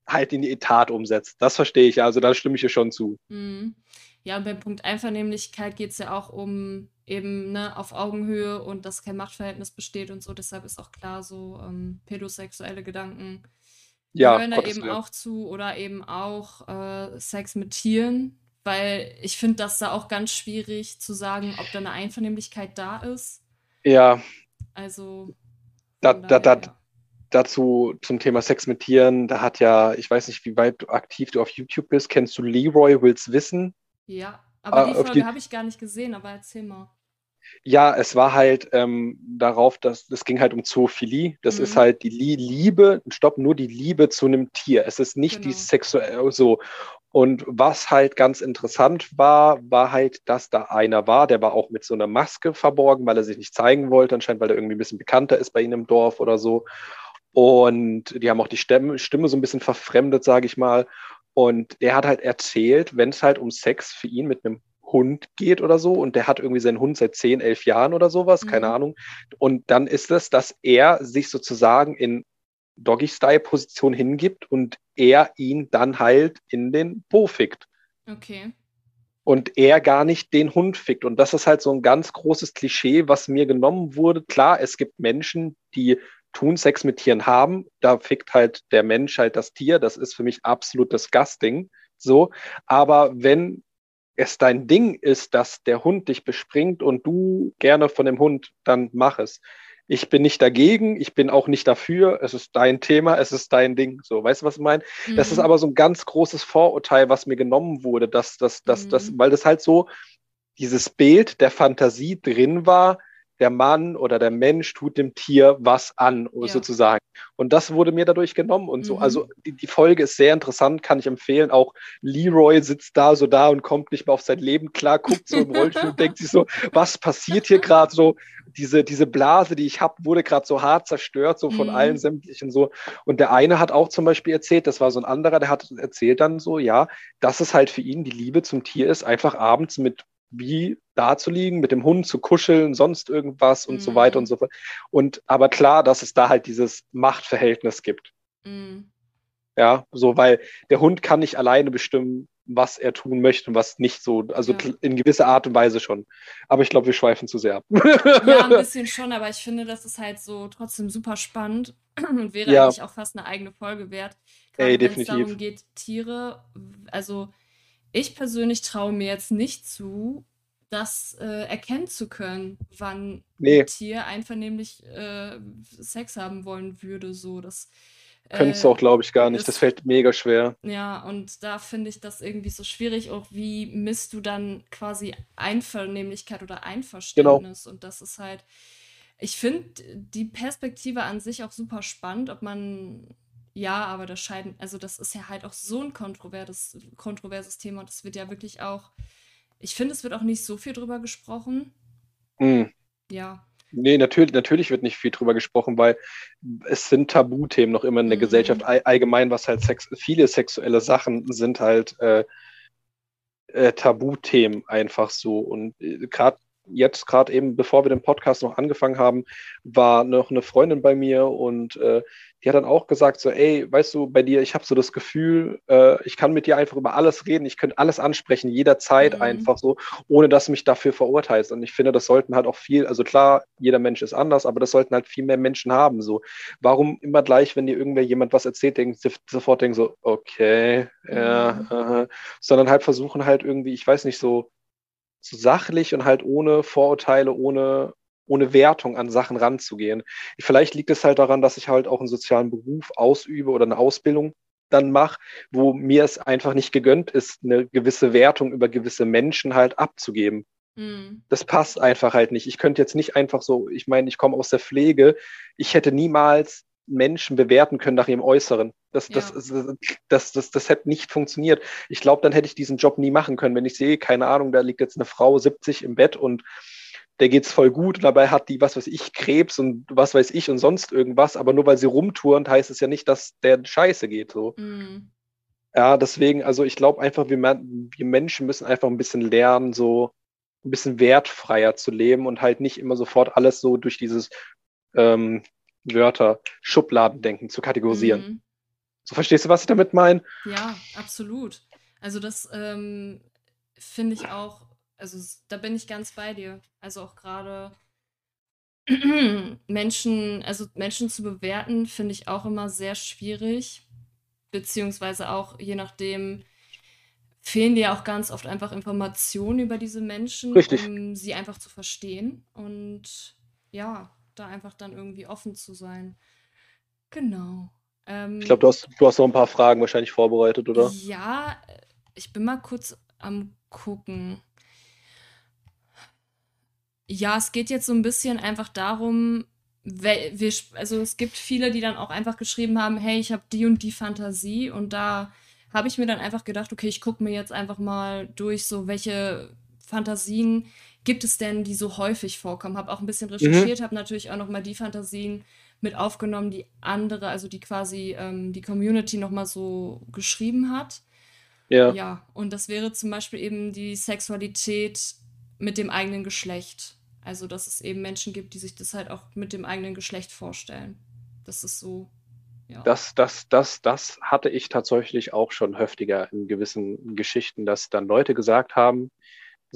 halt in die Tat umsetzt. Das verstehe ich, also da stimme ich ihr schon zu. Mhm. Ja, und beim Punkt Einvernehmlichkeit geht es ja auch um eben ne, auf Augenhöhe und dass kein Machtverhältnis besteht und so. Deshalb ist auch klar, so ähm, pädosexuelle Gedanken Ja, gehören da Gottes eben Willen. auch zu oder eben auch äh, Sex mit Tieren, weil ich finde das da auch ganz schwierig zu sagen, ob da eine Einvernehmlichkeit da ist. Ja, Also da, da, da, dazu zum Thema Sex mit Tieren, da hat ja, ich weiß nicht, wie weit du aktiv du auf YouTube bist, kennst du Leroy Wills Wissen? Ja, aber die Äh, auf Folge die, habe ich gar nicht gesehen, aber erzähl mal. Ja, es war halt ähm, darauf, dass es ging halt um Zoophilie. Das ist Mhm, halt die Lie Liebe, stopp, nur die Liebe zu einem Tier. Es ist nicht die genau. sexuelle so. Und was halt ganz interessant war, war halt, dass da einer war, der war auch mit so einer Maske verborgen, weil er sich nicht zeigen wollte, anscheinend, weil er irgendwie ein bisschen bekannter ist bei ihnen im Dorf oder so. Und die haben auch die Stimme, Stimme so ein bisschen verfremdet, sage ich mal. Und der hat halt erzählt, wenn es halt um Sex für ihn mit einem Hund geht oder so, und der hat irgendwie seinen Hund seit 10, 11 Jahren oder sowas, keine Mhm. Ahnung. Und dann ist es, dass er sich sozusagen in Doggy-Style-Position hingibt und er ihn dann halt in den Po fickt. Okay. Und er gar nicht den Hund fickt. Und das ist halt so ein ganz großes Klischee, was mir genommen wurde. Klar, es gibt Menschen, die tun Sex mit Tieren haben. Da fickt halt der Mensch halt das Tier. Das ist für mich absolut disgusting. So. Aber wenn es dein Ding ist, dass der Hund dich bespringt und du gerne von dem Hund, dann mach es. Ich bin nicht dagegen, ich bin auch nicht dafür. Es ist dein Thema, es ist dein Ding. So, weißt du, was ich meine? Das ist Mhm. aber so ein ganz großes Vorurteil, was mir genommen wurde, dass das, das, das, Mhm. weil das halt so dieses Bild der Fantasie drin war, der Mann oder der Mensch tut dem Tier was an, Ja. sozusagen. Und das wurde mir dadurch genommen und so. Mhm. Also die, die Folge ist sehr interessant, kann ich empfehlen. Auch Leroy sitzt da so da und kommt nicht mehr auf sein Leben klar, guckt so im Rollstuhl und denkt sich so, was passiert hier gerade so? Diese, diese Blase, die ich habe, wurde gerade so hart zerstört, so von allen Mhm. sämtlichen so. Und der eine hat auch zum Beispiel erzählt, das war so ein anderer, der hat erzählt dann so, ja, dass es halt für ihn die Liebe zum Tier ist, einfach abends mit wie da zu liegen, mit dem Hund zu kuscheln, sonst irgendwas und so weiter und Mhm. so fort. Und aber klar, dass es da halt dieses Machtverhältnis gibt. Mhm. Ja, so, weil der Hund kann nicht alleine bestimmen, was er tun möchte und was nicht so, also Ja. in gewisser Art und Weise schon. Aber ich glaube, wir schweifen zu sehr ab. Ja, ein bisschen schon, aber ich finde, das ist halt so trotzdem super spannend und wäre Ja, eigentlich auch fast eine eigene Folge wert. ey, Gerade wenn es darum geht, Tiere, also ich persönlich traue mir jetzt nicht zu, das äh, erkennen zu können, wann ein Nee, Tier einvernehmlich äh, Sex haben wollen würde. So, das könntest du äh, auch, glaube ich, gar nicht. Das ist fällt mega schwer. ja, und da finde ich das irgendwie so schwierig. Auch wie misst du dann quasi Einvernehmlichkeit oder Genau. Einverständnis? Und das ist halt, ich finde die Perspektive an sich auch super spannend, ob man, ja, aber das scheiden, also das ist ja halt auch so ein kontroverses, kontroverses Thema. Und das wird ja wirklich auch, ich finde, es wird auch nicht so viel drüber gesprochen. Hm. Ja, Nee, natürlich, natürlich wird nicht viel drüber gesprochen, weil es sind Tabuthemen noch immer in der mhm. Gesellschaft allgemein, was halt Sex, viele sexuelle Sachen sind halt äh, äh, Tabuthemen einfach so. Und äh, gerade jetzt gerade eben, bevor wir den Podcast noch angefangen haben, war noch eine Freundin bei mir und äh, die hat dann auch gesagt so, ey, weißt du, bei dir, ich habe so das Gefühl, äh, ich kann mit dir einfach über alles reden, ich könnte alles ansprechen, jederzeit mhm. einfach so, ohne dass du mich dafür verurteilst. Und ich finde, das sollten halt auch viel, also klar, jeder Mensch ist anders, aber das sollten halt viel mehr Menschen haben. So, warum immer gleich, wenn dir irgendwer jemand was erzählt, denken, sofort denken so, okay, mhm. ja, uh, sondern halt versuchen halt irgendwie, ich weiß nicht, so so sachlich und halt ohne Vorurteile, ohne, ohne Wertung an Sachen ranzugehen. Vielleicht liegt es halt daran, dass ich halt auch einen sozialen Beruf ausübe oder eine Ausbildung dann mache, wo mir es einfach nicht gegönnt ist, eine gewisse Wertung über gewisse Menschen halt abzugeben. Mhm. Das passt einfach halt nicht. Ich könnte jetzt nicht einfach so, ich meine, ich komme aus der Pflege, ich hätte niemals Menschen bewerten können nach ihrem Äußeren. Das, ja. das, das, das, das, das hätte nicht funktioniert. Ich glaube, dann hätte ich diesen Job nie machen können. Wenn ich sehe, keine Ahnung, da liegt jetzt eine Frau 70 im Bett und der geht's voll gut und dabei hat die, was weiß ich, Krebs und was weiß ich und sonst irgendwas, aber nur weil sie rumturnt, heißt es ja nicht, dass der Scheiße geht. So. Mhm. Ja, deswegen, also ich glaube einfach, wir, wir Menschen müssen einfach ein bisschen lernen, so ein bisschen wertfreier zu leben und halt nicht immer sofort alles so durch dieses ähm, Wörter, Schubladendenken zu kategorisieren. Mhm. So verstehst du, was ich damit meine? Ja, absolut. Also das ähm, finde ich auch, also da bin ich ganz bei dir. Also auch gerade Menschen, also Menschen zu bewerten, finde ich auch immer sehr schwierig. Beziehungsweise auch je nachdem, fehlen dir auch ganz oft einfach Informationen über diese Menschen, Richtig. um sie einfach zu verstehen. Und ja, da einfach dann irgendwie offen zu sein. Genau. Ähm, ich glaube, du hast, du hast noch ein paar Fragen wahrscheinlich vorbereitet, oder? Ja, ich bin mal kurz am gucken. Ja, es geht jetzt so ein bisschen einfach darum, wir, also es gibt viele, die dann auch einfach geschrieben haben, hey, ich habe die und die Fantasie und da habe ich mir dann einfach gedacht, okay, ich gucke mir jetzt einfach mal durch, so welche Fantasien gibt es denn, die so häufig vorkommen? Habe auch ein bisschen mhm. recherchiert, mhm. habe natürlich auch noch mal die Fantasien mit aufgenommen, die andere, also die quasi ähm, die Community noch mal so geschrieben hat. Ja. Ja, und das wäre zum Beispiel eben die Sexualität mit dem eigenen Geschlecht. Also, dass es eben Menschen gibt, die sich das halt auch mit dem eigenen Geschlecht vorstellen. Das ist so. Ja. Das, das, das, das hatte ich tatsächlich auch schon heftiger in gewissen Geschichten, dass dann Leute gesagt haben,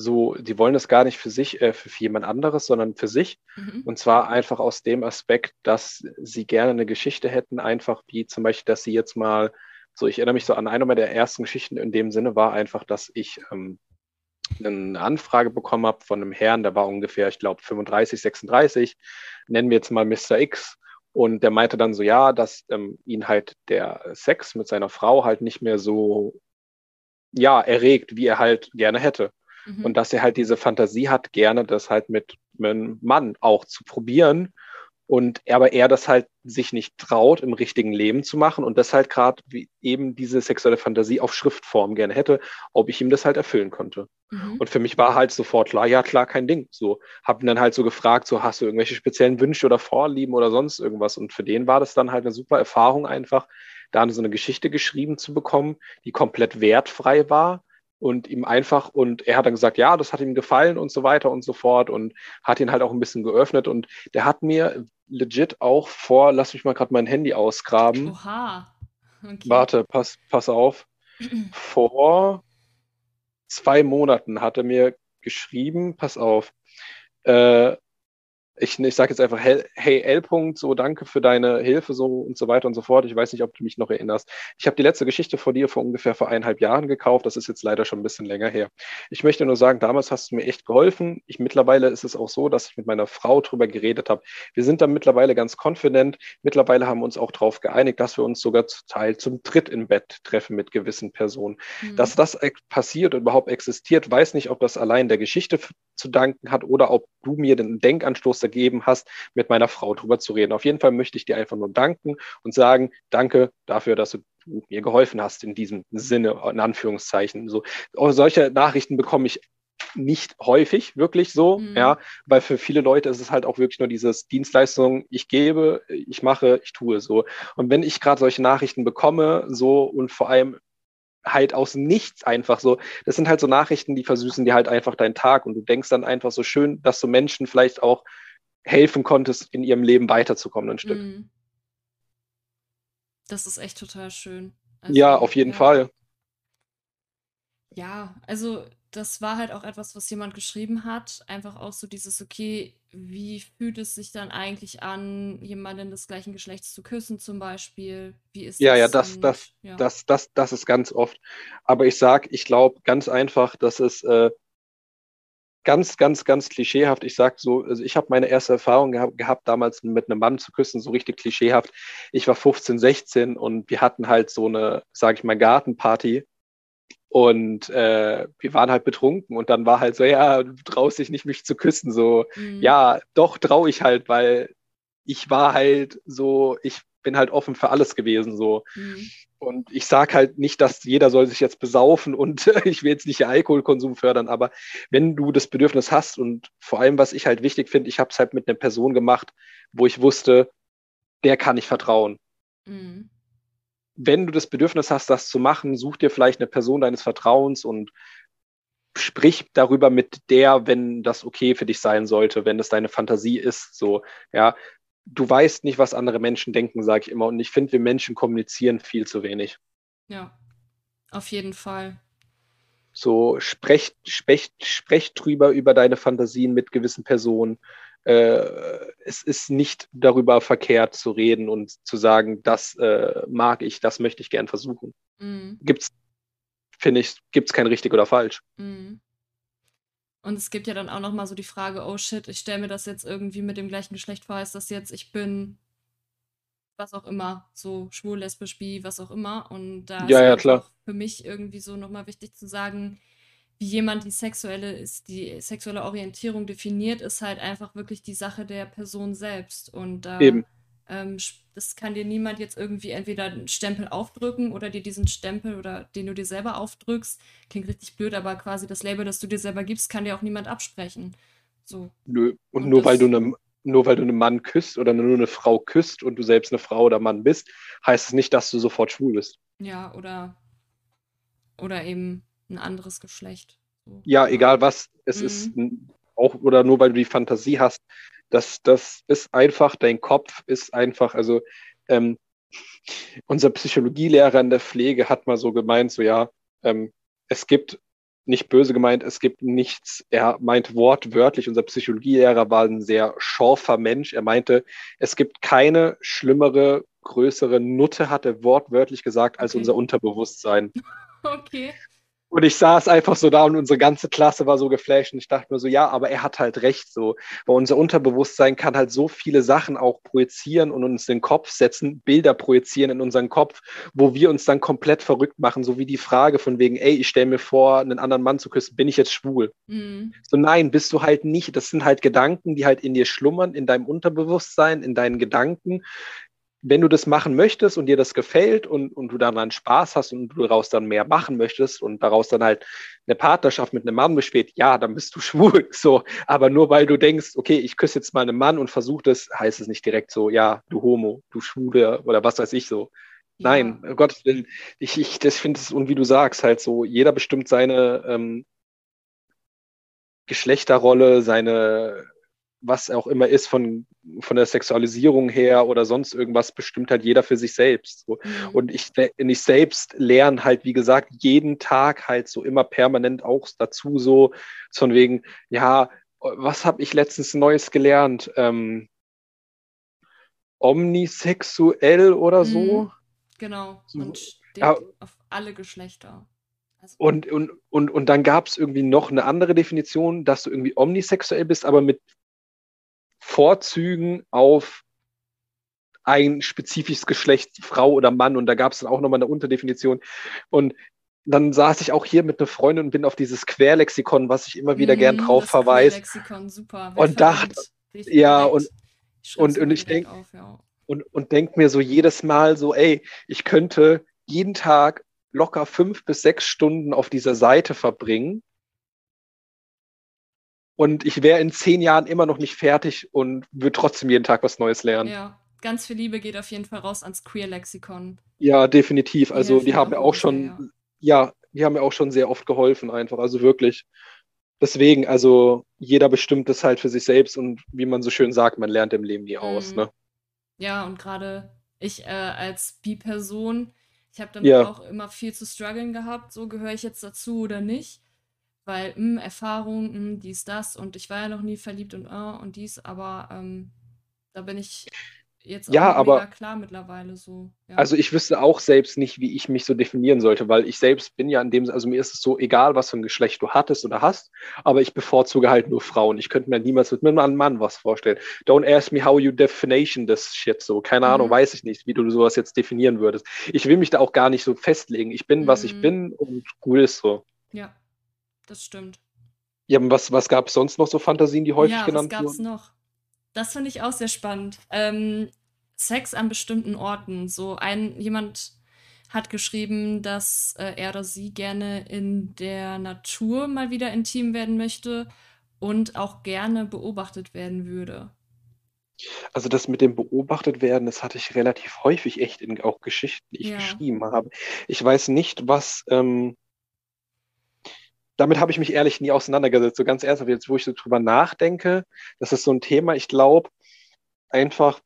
so, die wollen das gar nicht für sich, äh, für jemand anderes, sondern für sich. Mhm. Und zwar einfach aus dem Aspekt, dass sie gerne eine Geschichte hätten, einfach wie zum Beispiel, dass sie jetzt mal, so ich erinnere mich so an eine der ersten Geschichten in dem Sinne war einfach, dass ich ähm, eine Anfrage bekommen habe von einem Herrn, der war ungefähr, ich glaube, 35, 36, nennen wir jetzt mal Mr. X. Und der meinte dann so, ja, dass ähm, ihn halt der Sex mit seiner Frau halt nicht mehr so, ja, erregt, wie er halt gerne hätte. Mhm. Und dass er halt diese Fantasie hat, gerne das halt mit einem Mann auch zu probieren. Und aber er das halt sich nicht traut, im richtigen Leben zu machen und das halt gerade eben diese sexuelle Fantasie auf Schriftform gerne hätte, ob ich ihm das halt erfüllen konnte. Mhm. Und für mich war halt sofort klar, ja klar, kein Ding. So, hab ihn dann halt so gefragt, so hast du irgendwelche speziellen Wünsche oder Vorlieben oder sonst irgendwas. Und für den war das dann halt eine super Erfahrung einfach, da so eine Geschichte geschrieben zu bekommen, die komplett wertfrei war und ihm einfach, und er hat dann gesagt, ja, das hat ihm gefallen und so weiter und so fort und hat ihn halt auch ein bisschen geöffnet und der hat mir legit auch vor, lass mich mal gerade mein Handy ausgraben. Oha. Okay. Warte, pass, pass auf. vor zwei Monaten hat er mir geschrieben, pass auf, äh, ich, ich sage jetzt einfach, hey L. so danke für deine Hilfe so und so weiter und so fort. Ich weiß nicht, ob du mich noch erinnerst. Ich habe die letzte Geschichte vor dir vor ungefähr vor eineinhalb Jahren gekauft. Das ist jetzt leider schon ein bisschen länger her. Ich möchte nur sagen, damals hast du mir echt geholfen. Ich mittlerweile ist es auch so, dass ich mit meiner Frau drüber geredet habe. Wir sind da mittlerweile ganz confident. Mittlerweile haben wir uns auch darauf geeinigt, dass wir uns sogar zu Teil zum Tritt im Bett treffen mit gewissen Personen. Mhm. Dass das passiert und überhaupt existiert, weiß nicht, ob das allein der Geschichte zu danken hat oder ob du mir den Denkanstoß gegeben hast, mit meiner Frau drüber zu reden. Auf jeden Fall möchte ich dir einfach nur danken und sagen, danke dafür, dass du mir geholfen hast in diesem Sinne, in Anführungszeichen. So, solche Nachrichten bekomme ich nicht häufig wirklich so, mhm. ja, weil für viele Leute ist es halt auch wirklich nur dieses Dienstleistung, ich gebe, ich mache, ich tue so. Und wenn ich gerade solche Nachrichten bekomme, so und vor allem halt aus nichts einfach so, das sind halt so Nachrichten, die versüßen dir halt einfach deinen Tag und du denkst dann einfach so schön, dass du Menschen vielleicht auch helfen konntest, in ihrem Leben weiterzukommen ein Stück. Mhm. Das ist echt total schön. Also, ja, auf jeden ja. Fall. Ja, also das war halt auch etwas, was jemand geschrieben hat. Einfach auch so dieses, okay, wie fühlt es sich dann eigentlich an, jemanden des gleichen Geschlechts zu küssen, zum Beispiel? Wie ist ja, das? Ja, das, das, ja. das, das, das ist ganz oft. Aber ich sag, ich glaube ganz einfach, dass es äh, ganz, ganz, ganz klischeehaft. Ich sag so, also ich habe meine erste Erfahrung gehabt, gehabt, damals mit einem Mann zu küssen, so richtig klischeehaft. Ich war 15, 16 und wir hatten halt so eine, sage ich mal, Gartenparty und äh, wir waren halt betrunken und dann war halt so, ja, du traust dich nicht, mich zu küssen. So, mhm. ja, doch traue ich halt, weil ich war halt so, ich bin halt offen für alles gewesen. so. Mhm. Und ich sage halt nicht, dass jeder soll sich jetzt besaufen und ich will jetzt nicht den Alkoholkonsum fördern, aber wenn du das Bedürfnis hast und vor allem, was ich halt wichtig finde, ich habe es halt mit einer Person gemacht, wo ich wusste, der kann ich vertrauen. Mhm wenn du das Bedürfnis hast, das zu machen, such dir vielleicht eine Person deines Vertrauens und sprich darüber mit der, wenn das okay für dich sein sollte, wenn es deine Fantasie ist. So, ja, du weißt nicht, was andere Menschen denken, sage ich immer. Und ich finde, wir Menschen kommunizieren viel zu wenig. Ja, auf jeden Fall. So, sprecht, sprecht, sprecht drüber über deine Fantasien mit gewissen Personen äh, es ist nicht darüber verkehrt zu reden und zu sagen, das äh, mag ich, das möchte ich gern versuchen. Mhm. Gibt's, finde ich, gibt es kein richtig oder falsch. Mhm. Und es gibt ja dann auch noch mal so die Frage, oh shit, ich stelle mir das jetzt irgendwie mit dem gleichen Geschlecht vor, heißt das jetzt, ich bin was auch immer, so schwul, lesbisch, bi, was auch immer. Und da ja, ist ja, für mich irgendwie so nochmal wichtig zu sagen, wie jemand die sexuelle ist, die sexuelle Orientierung definiert, ist halt einfach wirklich die Sache der Person selbst. Und Eben. Ähm, das kann dir niemand jetzt irgendwie entweder einen Stempel aufdrücken oder dir diesen Stempel oder den du dir selber aufdrückst. Klingt richtig blöd, aber quasi das Label, das du dir selber gibst, kann dir auch niemand absprechen. So. Nö. Und, und nur weil du eine nur weil du einen Mann küsst oder nur eine Frau küsst und du selbst eine Frau oder Mann bist, heißt es nicht, dass du sofort schwul bist. Ja, oder oder eben ein anderes Geschlecht. Ja, egal was, es mhm. ist auch, oder nur weil du die Fantasie hast, das, das ist einfach, dein Kopf ist einfach, also ähm, unser Psychologielehrer in der Pflege hat mal so gemeint, so ja, ähm, es gibt nicht böse gemeint, es gibt nichts, er meint wortwörtlich, unser Psychologielehrer war ein sehr scharfer Mensch, er meinte, es gibt keine schlimmere, größere Nutte, hat er wortwörtlich gesagt, als okay. unser Unterbewusstsein. Okay. Und ich saß einfach so da und unsere ganze Klasse war so geflasht und ich dachte mir so, ja, aber er hat halt recht so. Weil unser Unterbewusstsein kann halt so viele Sachen auch projizieren und uns in den Kopf setzen, Bilder projizieren in unseren Kopf, wo wir uns dann komplett verrückt machen, so wie die Frage von wegen, ey, ich stelle mir vor, einen anderen Mann zu küssen, bin ich jetzt schwul? Mhm. So nein, bist du halt nicht. Das sind halt Gedanken, die halt in dir schlummern, in deinem Unterbewusstsein, in deinen Gedanken, wenn du das machen möchtest und dir das gefällt und, und du daran Spaß hast und du daraus dann mehr machen möchtest und daraus dann halt eine Partnerschaft mit einem Mann besteht, ja, dann bist du schwul. So, aber nur weil du denkst, okay, ich küsse jetzt mal einen Mann und versuche das, heißt es nicht direkt so, ja, du Homo, du Schwule oder was weiß ich so. Nein, um Gottes Willen, ich, ich das finde es, und wie du sagst, halt so, jeder bestimmt seine ähm, Geschlechterrolle, seine was auch immer ist von, von der Sexualisierung her oder sonst irgendwas, bestimmt halt jeder für sich selbst. So. Mhm. Und ich, ich selbst lerne halt, wie gesagt, jeden Tag halt so immer permanent auch dazu so, von wegen, ja, was habe ich letztens Neues gelernt? Ähm, omnisexuell oder so? Mhm. Genau. Und steht ja. auf alle Geschlechter. Also und, und, und, und dann gab es irgendwie noch eine andere Definition, dass du irgendwie omnisexuell bist, aber mit Vorzügen auf ein spezifisches Geschlecht, Frau oder Mann. Und da gab es dann auch nochmal eine Unterdefinition. Und dann saß ich auch hier mit einer Freundin und bin auf dieses Querlexikon, was ich immer wieder mm, gern drauf das verweise. Und dachte, ja, und, und, und ich denke, ja. und, und denk mir so jedes Mal so, ey, ich könnte jeden Tag locker fünf bis sechs Stunden auf dieser Seite verbringen und ich wäre in zehn Jahren immer noch nicht fertig und würde trotzdem jeden Tag was Neues lernen. Ja, ganz viel Liebe geht auf jeden Fall raus ans Queer-Lexikon. Ja, definitiv. Also die, haben ja auch schon, sehr, ja. ja, die haben mir auch schon sehr oft geholfen einfach. Also wirklich. Deswegen, also jeder bestimmt das halt für sich selbst und wie man so schön sagt, man lernt im Leben nie aus. Mhm. Ne? Ja, und gerade ich äh, als Bi-Person, ich habe dann ja. auch immer viel zu strugglen gehabt, so gehöre ich jetzt dazu oder nicht. Weil, mh, hm, Erfahrung, mh, hm, dies, das und ich war ja noch nie verliebt und uh, und dies, aber ähm, da bin ich jetzt auch ja, aber, klar mittlerweile so. Ja. Also ich wüsste auch selbst nicht, wie ich mich so definieren sollte, weil ich selbst bin ja in dem, also mir ist es so egal, was für ein Geschlecht du hattest oder hast, aber ich bevorzuge halt nur Frauen. Ich könnte mir niemals mit einem Mann was vorstellen. Don't ask me how you definition this shit so. Keine mhm. Ahnung, weiß ich nicht, wie du sowas jetzt definieren würdest. Ich will mich da auch gar nicht so festlegen. Ich bin, mhm. was ich mhm. bin und gut ist so. Ja, das stimmt. Ja, was, was gab es sonst noch so Fantasien, die häufig ja, genannt wurden? Ja, was gab es noch? Das finde ich auch sehr spannend. Ähm, Sex an bestimmten Orten. So ein jemand hat geschrieben, dass äh, er oder sie gerne in der Natur mal wieder intim werden möchte und auch gerne beobachtet werden würde. Also das mit dem beobachtet werden, das hatte ich relativ häufig echt in auch Geschichten, die ich ja. geschrieben habe. Ich weiß nicht, was ähm, damit habe ich mich ehrlich nie auseinandergesetzt. So ganz ernsthaft, jetzt wo ich so drüber nachdenke, das ist so ein Thema, ich glaube, einfach,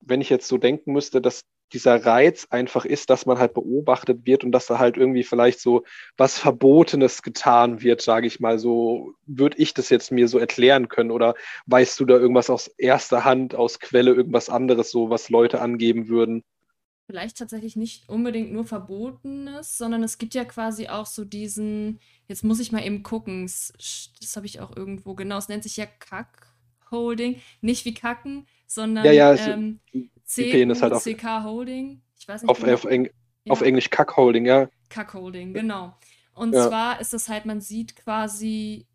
wenn ich jetzt so denken müsste, dass dieser Reiz einfach ist, dass man halt beobachtet wird und dass da halt irgendwie vielleicht so was Verbotenes getan wird, sage ich mal. So würde ich das jetzt mir so erklären können oder weißt du da irgendwas aus erster Hand, aus Quelle, irgendwas anderes, so was Leute angeben würden? Vielleicht tatsächlich nicht unbedingt nur Verbotenes, sondern es gibt ja quasi auch so diesen, jetzt muss ich mal eben gucken, das, habe ich auch irgendwo, genau, es nennt sich ja Kack-Holding, nicht wie Kacken, sondern ja, ja, ähm, halt CK Holding. Ich weiß nicht. Auf, auf, Eng ja. auf Englisch Kack-Holding, ja. Kack-Holding, genau. Und ja. zwar ist das halt, man sieht quasi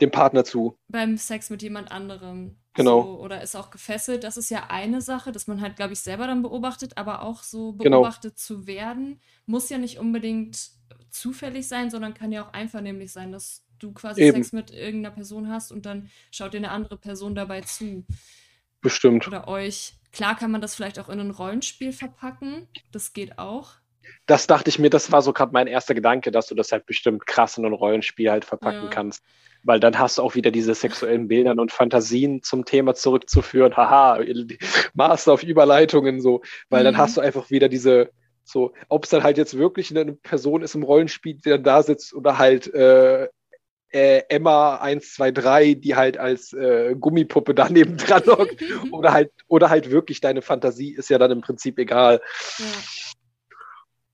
dem Partner zu. Beim Sex mit jemand anderem. Genau. So, oder ist auch gefesselt. Das ist ja eine Sache, dass man halt, glaube ich, selber dann beobachtet, aber auch so genau. beobachtet genau. zu werden, muss ja nicht unbedingt zufällig sein, sondern kann ja auch einvernehmlich sein, dass du quasi Eben. Sex mit irgendeiner Person hast und dann schaut dir eine andere Person dabei zu. Bestimmt. Oder euch. Klar kann man das vielleicht auch in ein Rollenspiel verpacken. Das geht auch. Das dachte ich mir, das war so gerade mein erster Gedanke, dass du das halt bestimmt krass in ein Rollenspiel halt verpacken ja. kannst weil dann hast du auch wieder diese sexuellen Bildern und Fantasien zum Thema zurückzuführen. Haha, Master auf Überleitungen so, weil mhm. dann hast du einfach wieder diese, so, ob es dann halt jetzt wirklich eine Person ist im Rollenspiel, die dann da sitzt oder halt äh, äh, Emma 123, die halt als äh, Gummipuppe daneben dran hockt, oder halt, oder halt wirklich deine Fantasie ist ja dann im Prinzip egal. Ja.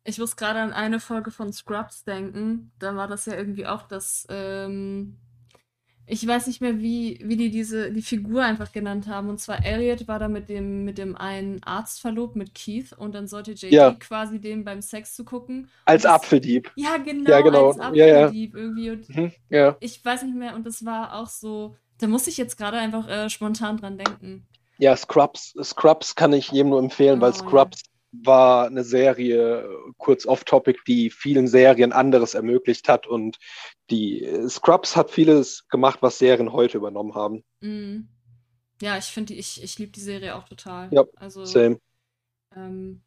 Ich muss gerade an eine Folge von Scrubs denken. Da war das ja irgendwie auch das ähm, ich weiß nicht mehr, wie, wie die diese, die Figur einfach genannt haben. Und zwar Elliot war da mit dem, mit dem einen Arzt verlobt, mit Keith, und dann sollte JD ja. quasi dem beim Sex zu gucken. Als das, Apfeldieb. Ja, genau, ja, genau. als Apfeldieb ja, irgendwie. Und mhm, ja. Ich weiß nicht mehr, und das war auch so, da muss ich jetzt gerade einfach äh, spontan dran denken. Ja, Scrubs, Scrubs kann ich jedem nur empfehlen, oh, weil Scrubs war eine Serie, kurz off-topic, die vielen Serien anderes ermöglicht hat und die Scrubs hat vieles gemacht, was Serien heute übernommen haben. Mm. Ja, ich finde, ich, ich liebe die Serie auch total. Ja, also, same. Ähm,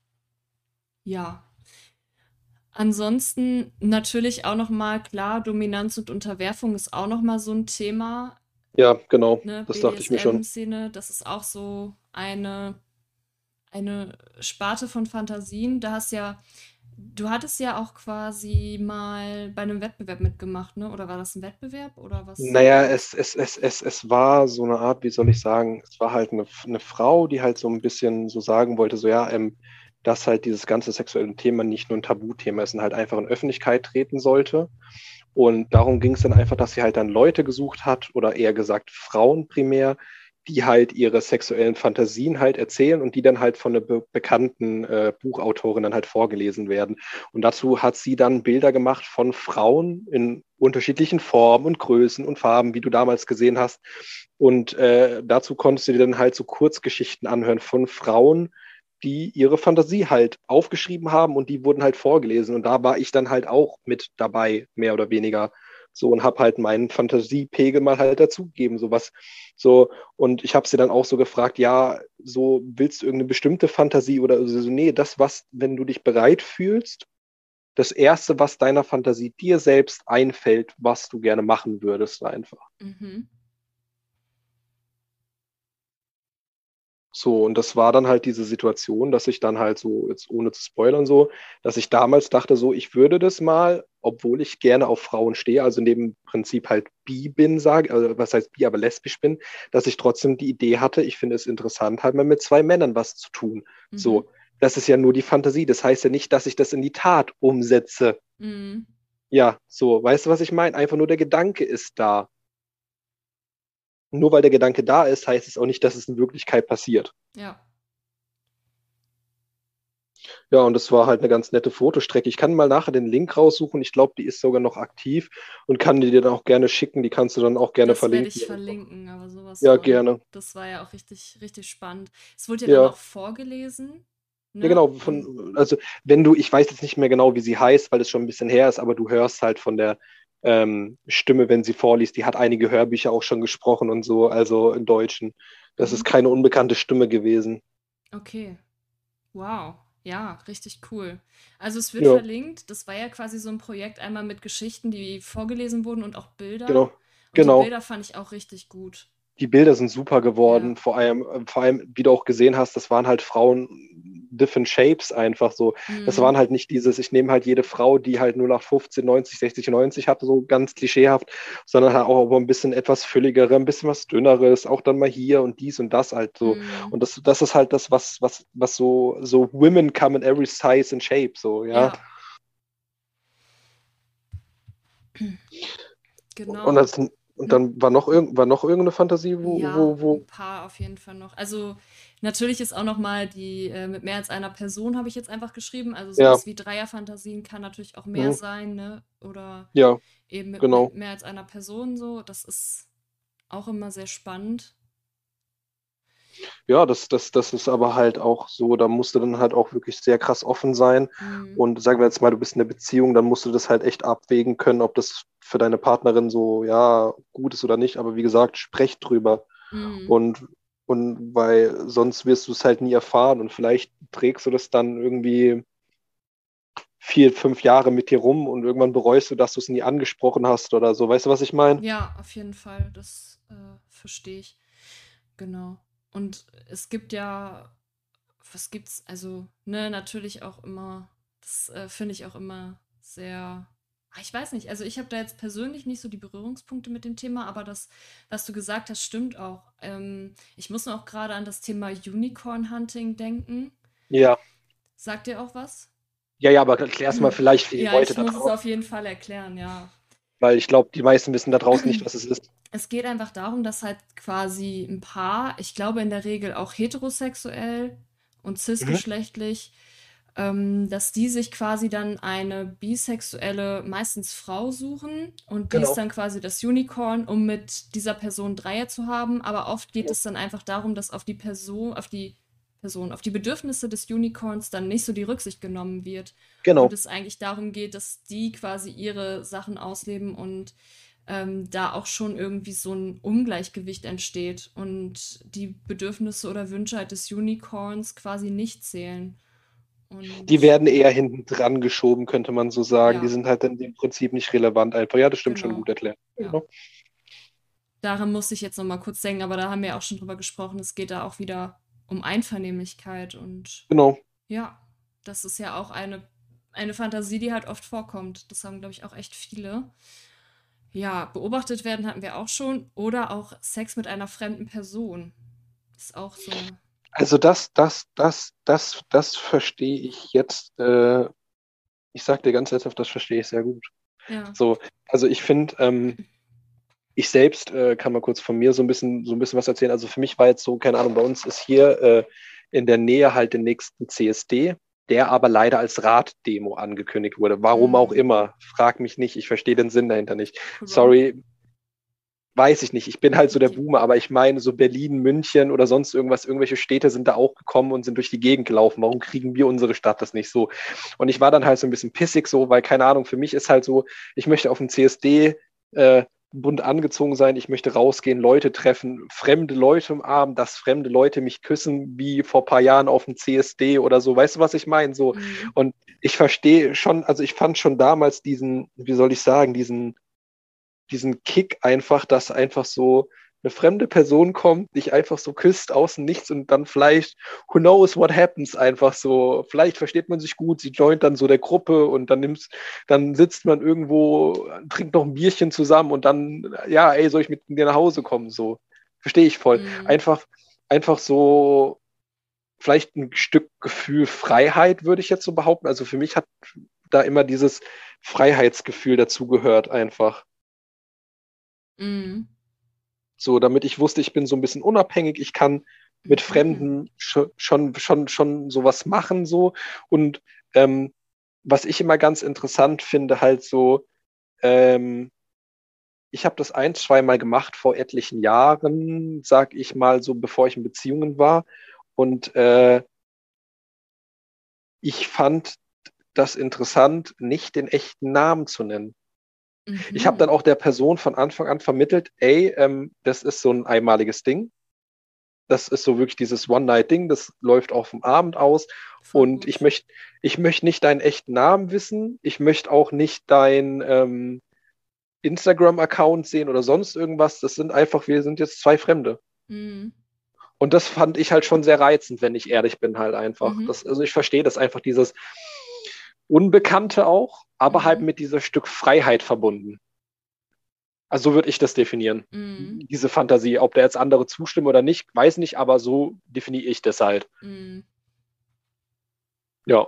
ja. Ansonsten natürlich auch noch mal klar, Dominanz und Unterwerfung ist auch noch mal so ein Thema. Ja, genau. Ne? Das dachte ich mir schon. Szene, das ist auch so eine eine Sparte von Fantasien. Da hast ja, du hattest ja auch quasi mal bei einem Wettbewerb mitgemacht, ne? Oder war das ein Wettbewerb oder was? Naja, es, es, es, es, es war so eine Art, wie soll ich sagen, es war halt eine, eine Frau, die halt so ein bisschen so sagen wollte, so ja, ähm, dass halt dieses ganze sexuelle Thema nicht nur ein Tabuthema ist und halt einfach in Öffentlichkeit treten sollte. Und darum ging es dann einfach, dass sie halt dann Leute gesucht hat oder eher gesagt Frauen primär, die halt ihre sexuellen Fantasien halt erzählen und die dann halt von einer be bekannten äh, Buchautorin dann halt vorgelesen werden. Und dazu hat sie dann Bilder gemacht von Frauen in unterschiedlichen Formen und Größen und Farben, wie du damals gesehen hast. Und äh, dazu konntest du dir dann halt so Kurzgeschichten anhören von Frauen, die ihre Fantasie halt aufgeschrieben haben und die wurden halt vorgelesen. Und da war ich dann halt auch mit dabei, mehr oder weniger. So und habe halt meinen Fantasiepegel mal halt dazugegeben, so was so und ich habe sie dann auch so gefragt, ja, so willst du irgendeine bestimmte Fantasie oder so, nee, das was, wenn du dich bereit fühlst, das erste, was deiner Fantasie dir selbst einfällt, was du gerne machen würdest, einfach. Mhm. So, und das war dann halt diese Situation, dass ich dann halt so, jetzt ohne zu spoilern so, dass ich damals dachte so, ich würde das mal, obwohl ich gerne auf Frauen stehe, also in dem Prinzip halt bi bin, sage, also was heißt bi, aber lesbisch bin, dass ich trotzdem die Idee hatte, ich finde es interessant, halt mal mit zwei Männern was zu tun. Mhm. So, das ist ja nur die Fantasie. Das heißt ja nicht, dass ich das in die Tat umsetze. Mhm. Ja, so, weißt du, was ich meine? Einfach nur der Gedanke ist da nur weil der Gedanke da ist, heißt es auch nicht, dass es in Wirklichkeit passiert. Ja. Ja, und das war halt eine ganz nette Fotostrecke. Ich kann mal nachher den Link raussuchen. Ich glaube, die ist sogar noch aktiv und kann die dir dann auch gerne schicken. Die kannst du dann auch gerne das verlinken. Das werde ich verlinken, aber sowas. Ja, war, gerne. Das war ja auch richtig, richtig spannend. Es wurde ja, ja. dann auch vorgelesen. Ne? Ja, genau. Von, also, wenn du, ich weiß jetzt nicht mehr genau, wie sie heißt, weil es schon ein bisschen her ist, aber du hörst halt von der ähm, Stimme, wenn sie vorliest. Die hat einige Hörbücher auch schon gesprochen und so, also im Deutschen. Das mhm. ist keine unbekannte Stimme gewesen. Okay. Wow. Ja, richtig cool. Also es wird ja. verlinkt. Das war ja quasi so ein Projekt einmal mit Geschichten, die vorgelesen wurden und auch Bilder. Genau. Und genau. die Bilder fand ich auch richtig gut. Die Bilder sind super geworden. Ja. Vor allem, vor allem, wie du auch gesehen hast, das waren halt Frauen different shapes einfach so. Mhm. Das waren halt nicht dieses, ich nehme halt jede Frau, die halt nur nach 15, 90, 60, 90 hatte, so ganz klischeehaft, sondern halt auch ein bisschen etwas fülligere, ein bisschen was dünneres, auch dann mal hier und dies und das halt so. Mhm. Und das, das ist halt das, was, was, was so, so Women come in every size and shape, so, ja. ja. Genau. Und, das, und dann war noch, irg war noch irgendeine Fantasie, wo, ja, wo, wo. Ein paar auf jeden Fall noch. Also Natürlich ist auch noch mal die äh, mit mehr als einer Person habe ich jetzt einfach geschrieben. Also sowas ja. wie Dreierfantasien kann natürlich auch mehr mhm. sein, ne? Oder ja, eben mit, genau. mit mehr als einer Person so. Das ist auch immer sehr spannend. Ja, das, das, das ist aber halt auch so, da musst du dann halt auch wirklich sehr krass offen sein. Mhm. Und sagen wir jetzt mal, du bist in einer Beziehung, dann musst du das halt echt abwägen können, ob das für deine Partnerin so, ja, gut ist oder nicht. Aber wie gesagt, sprecht drüber. Mhm. Und und weil sonst wirst du es halt nie erfahren und vielleicht trägst du das dann irgendwie vier, fünf Jahre mit dir rum und irgendwann bereust du, dass du es nie angesprochen hast oder so. Weißt du, was ich meine? Ja, auf jeden Fall. Das äh, verstehe ich. Genau. Und es gibt ja, was gibt's, also, ne, natürlich auch immer, das äh, finde ich auch immer sehr Ah, ich weiß nicht, also ich habe da jetzt persönlich nicht so die Berührungspunkte mit dem Thema, aber das, was du gesagt hast, stimmt auch. Ähm, ich muss noch gerade an das Thema Unicorn Hunting denken. Ja. Sagt dir auch was? Ja, ja, aber erklär's mal vielleicht für die ja, Leute da draußen. Ich muss es auf jeden Fall erklären, ja. Weil ich glaube, die meisten wissen da draußen nicht, was es ist. Es geht einfach darum, dass halt quasi ein Paar, ich glaube in der Regel auch heterosexuell und mhm. cisgeschlechtlich, mhm ähm, dass die sich quasi dann eine bisexuelle, meistens Frau suchen und die genau. ist dann quasi das Unicorn, um mit dieser Person Dreier zu haben. Aber oft geht ja. es dann einfach darum, dass auf die Person, auf die Person, auf die Bedürfnisse des Unicorns dann nicht so die Rücksicht genommen wird. Genau. Und es eigentlich darum geht, dass die quasi ihre Sachen ausleben und ähm, da auch schon irgendwie so ein Ungleichgewicht entsteht und die Bedürfnisse oder Wünsche halt des Unicorns quasi nicht zählen. Und die werden eher hinten dran geschoben, könnte man so sagen. Ja. Die sind halt dann im Prinzip nicht relevant einfach. Ja, das stimmt genau. schon gut erklärt. Ja. Genau. Daran musste ich jetzt noch mal kurz denken, aber da haben wir auch schon drüber gesprochen. Es geht da auch wieder um Einvernehmlichkeit und genau. Ja, das ist ja auch eine, eine Fantasie, die halt oft vorkommt. Das haben, glaube ich, auch echt viele. Ja, beobachtet werden hatten wir auch schon. Oder auch Sex mit einer fremden Person. Ist auch so also das, das, das, das, das verstehe ich jetzt. Äh, ich sage dir ganz ernsthaft, das verstehe ich sehr gut. Ja. So, also ich finde, ähm, ich selbst äh, kann mal kurz von mir so ein bisschen, so ein bisschen was erzählen. Also für mich war jetzt so, keine Ahnung, bei uns ist hier äh, in der Nähe halt den nächsten CSD, der aber leider als Raddemo angekündigt wurde. Warum mhm. auch immer, frag mich nicht, ich verstehe den Sinn dahinter nicht. Sorry, weiß ich nicht. Ich bin halt so der Boomer, aber ich meine, so Berlin, München oder sonst irgendwas, irgendwelche Städte sind da auch gekommen und sind durch die Gegend gelaufen. Warum kriegen wir unsere Stadt das nicht so? Und ich war dann halt so ein bisschen pissig so, weil keine Ahnung, für mich ist halt so, ich möchte auf dem CSD äh, bunt angezogen sein, ich möchte rausgehen, Leute treffen, fremde Leute umarmen, dass fremde Leute mich küssen, wie vor ein paar Jahren auf dem CSD oder so. Weißt du, was ich meine? So. Mhm. Und ich verstehe schon, also ich fand schon damals diesen, wie soll ich sagen, diesen, diesen Kick einfach, dass einfach so, eine fremde Person kommt, dich einfach so küsst außen nichts und dann vielleicht, who knows what happens, einfach so, vielleicht versteht man sich gut, sie joint dann so der Gruppe und dann nimmst, dann sitzt man irgendwo, trinkt noch ein Bierchen zusammen und dann, ja, ey, soll ich mit dir nach Hause kommen, so. Verstehe ich voll. Mhm. Einfach, einfach so, vielleicht ein Stück Gefühl Freiheit, würde ich jetzt so behaupten. Also für mich hat da immer dieses Freiheitsgefühl dazugehört, einfach. Mhm. So, damit ich wusste, ich bin so ein bisschen unabhängig, ich kann mit mhm. Fremden schon, schon, schon, schon sowas machen, so. Und ähm, was ich immer ganz interessant finde, halt so, ähm, ich habe das ein, zweimal gemacht vor etlichen Jahren, sag ich mal, so bevor ich in Beziehungen war. Und äh, ich fand das interessant, nicht den echten Namen zu nennen. Mhm. Ich habe dann auch der Person von Anfang an vermittelt, ey, ähm, das ist so ein einmaliges Ding. Das ist so wirklich dieses One-Night-Ding, das läuft auch vom Abend aus. Voll und gut. ich möchte ich möcht nicht deinen echten Namen wissen. Ich möchte auch nicht dein ähm, Instagram-Account sehen oder sonst irgendwas. Das sind einfach, wir sind jetzt zwei Fremde. Mhm. Und das fand ich halt schon sehr reizend, wenn ich ehrlich bin, halt einfach. Mhm. Das, also ich verstehe das einfach, dieses, Unbekannte auch, aber mhm. halt mit dieser Stück Freiheit verbunden. Also so würde ich das definieren, mhm. diese Fantasie. Ob da jetzt andere zustimmen oder nicht, weiß nicht, aber so definiere ich das halt. Mhm. Ja.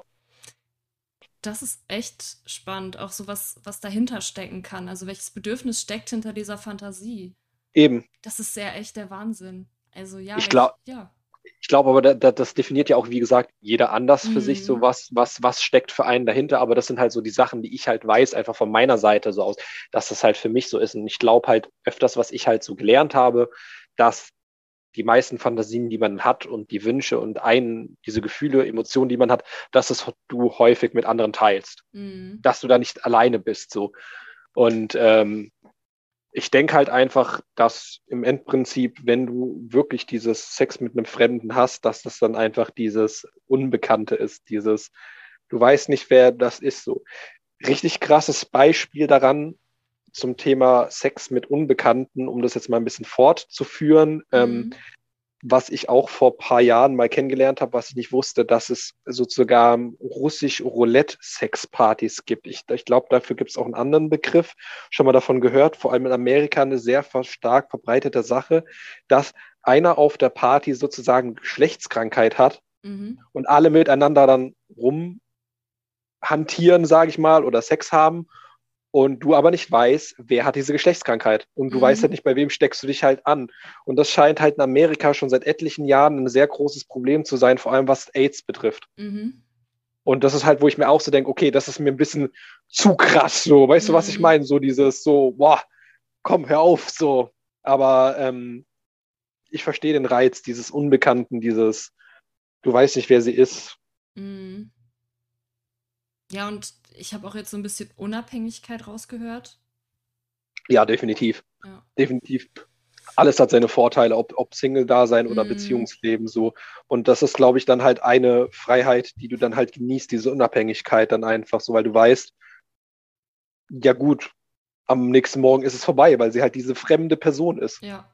Das ist echt spannend, auch so was, was dahinter stecken kann. Also welches Bedürfnis steckt hinter dieser Fantasie? Eben. Das ist sehr echt der Wahnsinn. Also ja, ich glaube, ja ich glaube aber, da, da, das definiert ja auch, wie gesagt, jeder anders für mhm. sich, so mhm. was, was, was steckt für einen dahinter. Aber das sind halt so die Sachen, die ich halt weiß, einfach von meiner Seite so aus, dass das halt für mich so ist. Und ich glaube halt öfters, was ich halt so gelernt habe, dass die meisten Fantasien, die man hat und die Wünsche und einen, diese Gefühle, Emotionen, die man hat, dass es du häufig mit anderen teilst. Mhm. Dass du da nicht alleine bist, so. Und ähm, ich denke halt einfach, dass im Endprinzip, wenn du wirklich dieses Sex mit einem Fremden hast, dass das dann einfach dieses Unbekannte ist, dieses, du weißt nicht, wer das ist, so. Richtig krasses Beispiel daran zum Thema Sex mit Unbekannten, um das jetzt mal ein bisschen fortzuführen. Ähm, mhm. Ähm, was ich auch vor ein paar Jahren mal kennengelernt habe, was ich nicht wusste, dass es sozusagen russisch Roulette-Sexpartys gibt. Ich, ich glaube, dafür gibt es auch einen anderen Begriff. Schon mal davon gehört, vor allem in Amerika eine sehr stark verbreitete Sache, dass einer auf der Party sozusagen Geschlechtskrankheit hat mhm. und alle miteinander dann rumhantieren, sage ich mal, oder Sex haben und du aber nicht weißt, wer hat diese Geschlechtskrankheit und du mhm. weißt halt nicht, bei wem steckst du dich halt an. Und das scheint halt in Amerika schon seit etlichen Jahren ein sehr großes Problem zu sein, vor allem was AIDS betrifft. Mhm. Und das ist halt, wo ich mir auch so denke, okay, das ist mir ein bisschen zu krass, so, weißt mhm. du, was ich mhm. meine? So dieses, so, boah, komm, hör auf, so. Aber ähm, ich verstehe den Reiz dieses Unbekannten, dieses, du weißt nicht, wer sie ist. Mhm. Ja, und ich habe auch jetzt so ein bisschen Unabhängigkeit rausgehört. Ja, definitiv. Ja. Definitiv. Alles hat seine Vorteile, ob, ob Single-Dasein oder mm. Beziehungsleben so. Und das ist, glaube ich, dann halt eine Freiheit, die du dann halt genießt, diese Unabhängigkeit dann einfach so, weil du weißt, ja gut, am nächsten Morgen ist es vorbei, weil sie halt diese fremde Person ist. Ja.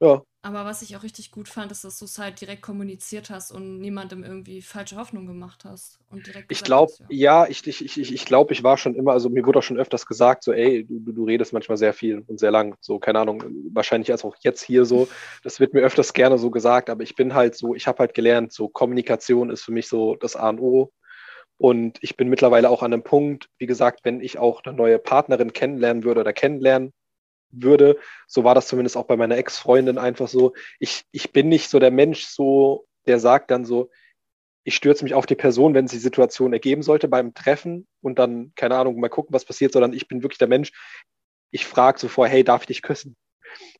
Ja. Aber was ich auch richtig gut fand, ist, dass du es halt direkt kommuniziert hast und niemandem irgendwie falsche Hoffnung gemacht hast. Und direkt ich glaube, ja, ja, ich, ich, ich, ich glaube, ich war schon immer, also mir wurde auch schon öfters gesagt, so, ey, du, du redest manchmal sehr viel und sehr lang. So, keine Ahnung, wahrscheinlich als auch jetzt hier so. Das wird mir öfters gerne so gesagt, aber ich bin halt so, ich habe halt gelernt, so Kommunikation ist für mich so das A und O. Und ich bin mittlerweile auch an einem Punkt, wie gesagt, wenn ich auch eine neue Partnerin kennenlernen würde oder kennenlernen würde. So war das zumindest auch bei meiner Ex-Freundin einfach so. Ich, ich bin nicht so der Mensch, so, der sagt dann so, ich stürze mich auf die Person, wenn es die Situation ergeben sollte beim Treffen und dann, keine Ahnung, mal gucken, was passiert, sondern ich bin wirklich der Mensch, ich frage so vor, hey, darf ich dich küssen?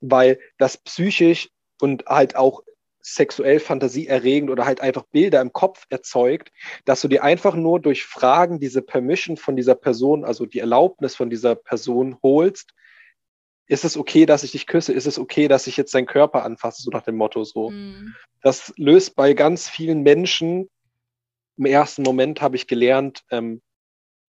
Weil das psychisch und halt auch sexuell fantasieerregend oder halt einfach Bilder im Kopf erzeugt, dass du dir einfach nur durch Fragen diese Permission von dieser Person, also die Erlaubnis von dieser Person holst, ist es okay, dass ich dich küsse? Ist es okay, dass ich jetzt deinen Körper anfasse? So nach dem Motto so. Mhm. Das löst bei ganz vielen Menschen, im ersten Moment habe ich gelernt, ähm,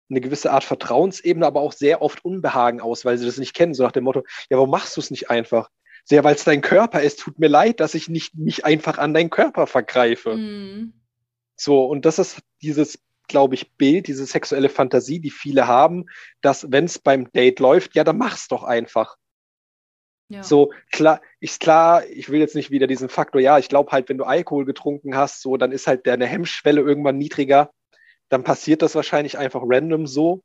eine gewisse Art Vertrauensebene, aber auch sehr oft Unbehagen aus, weil sie das nicht kennen. So nach dem Motto, ja, warum machst du es nicht einfach? Sehr, weil es dein Körper ist. Tut mir leid, dass ich nicht mich einfach an deinen Körper vergreife. Mhm. So, und das ist dieses glaube ich, Bild, diese sexuelle Fantasie, die viele haben, dass wenn es beim Date läuft, ja, dann mach's doch einfach. Ja. So, klar, ist klar, ich will jetzt nicht wieder diesen Faktor, ja, ich glaube halt, wenn du Alkohol getrunken hast, so, dann ist halt deine Hemmschwelle irgendwann niedriger. Dann passiert das wahrscheinlich einfach random so.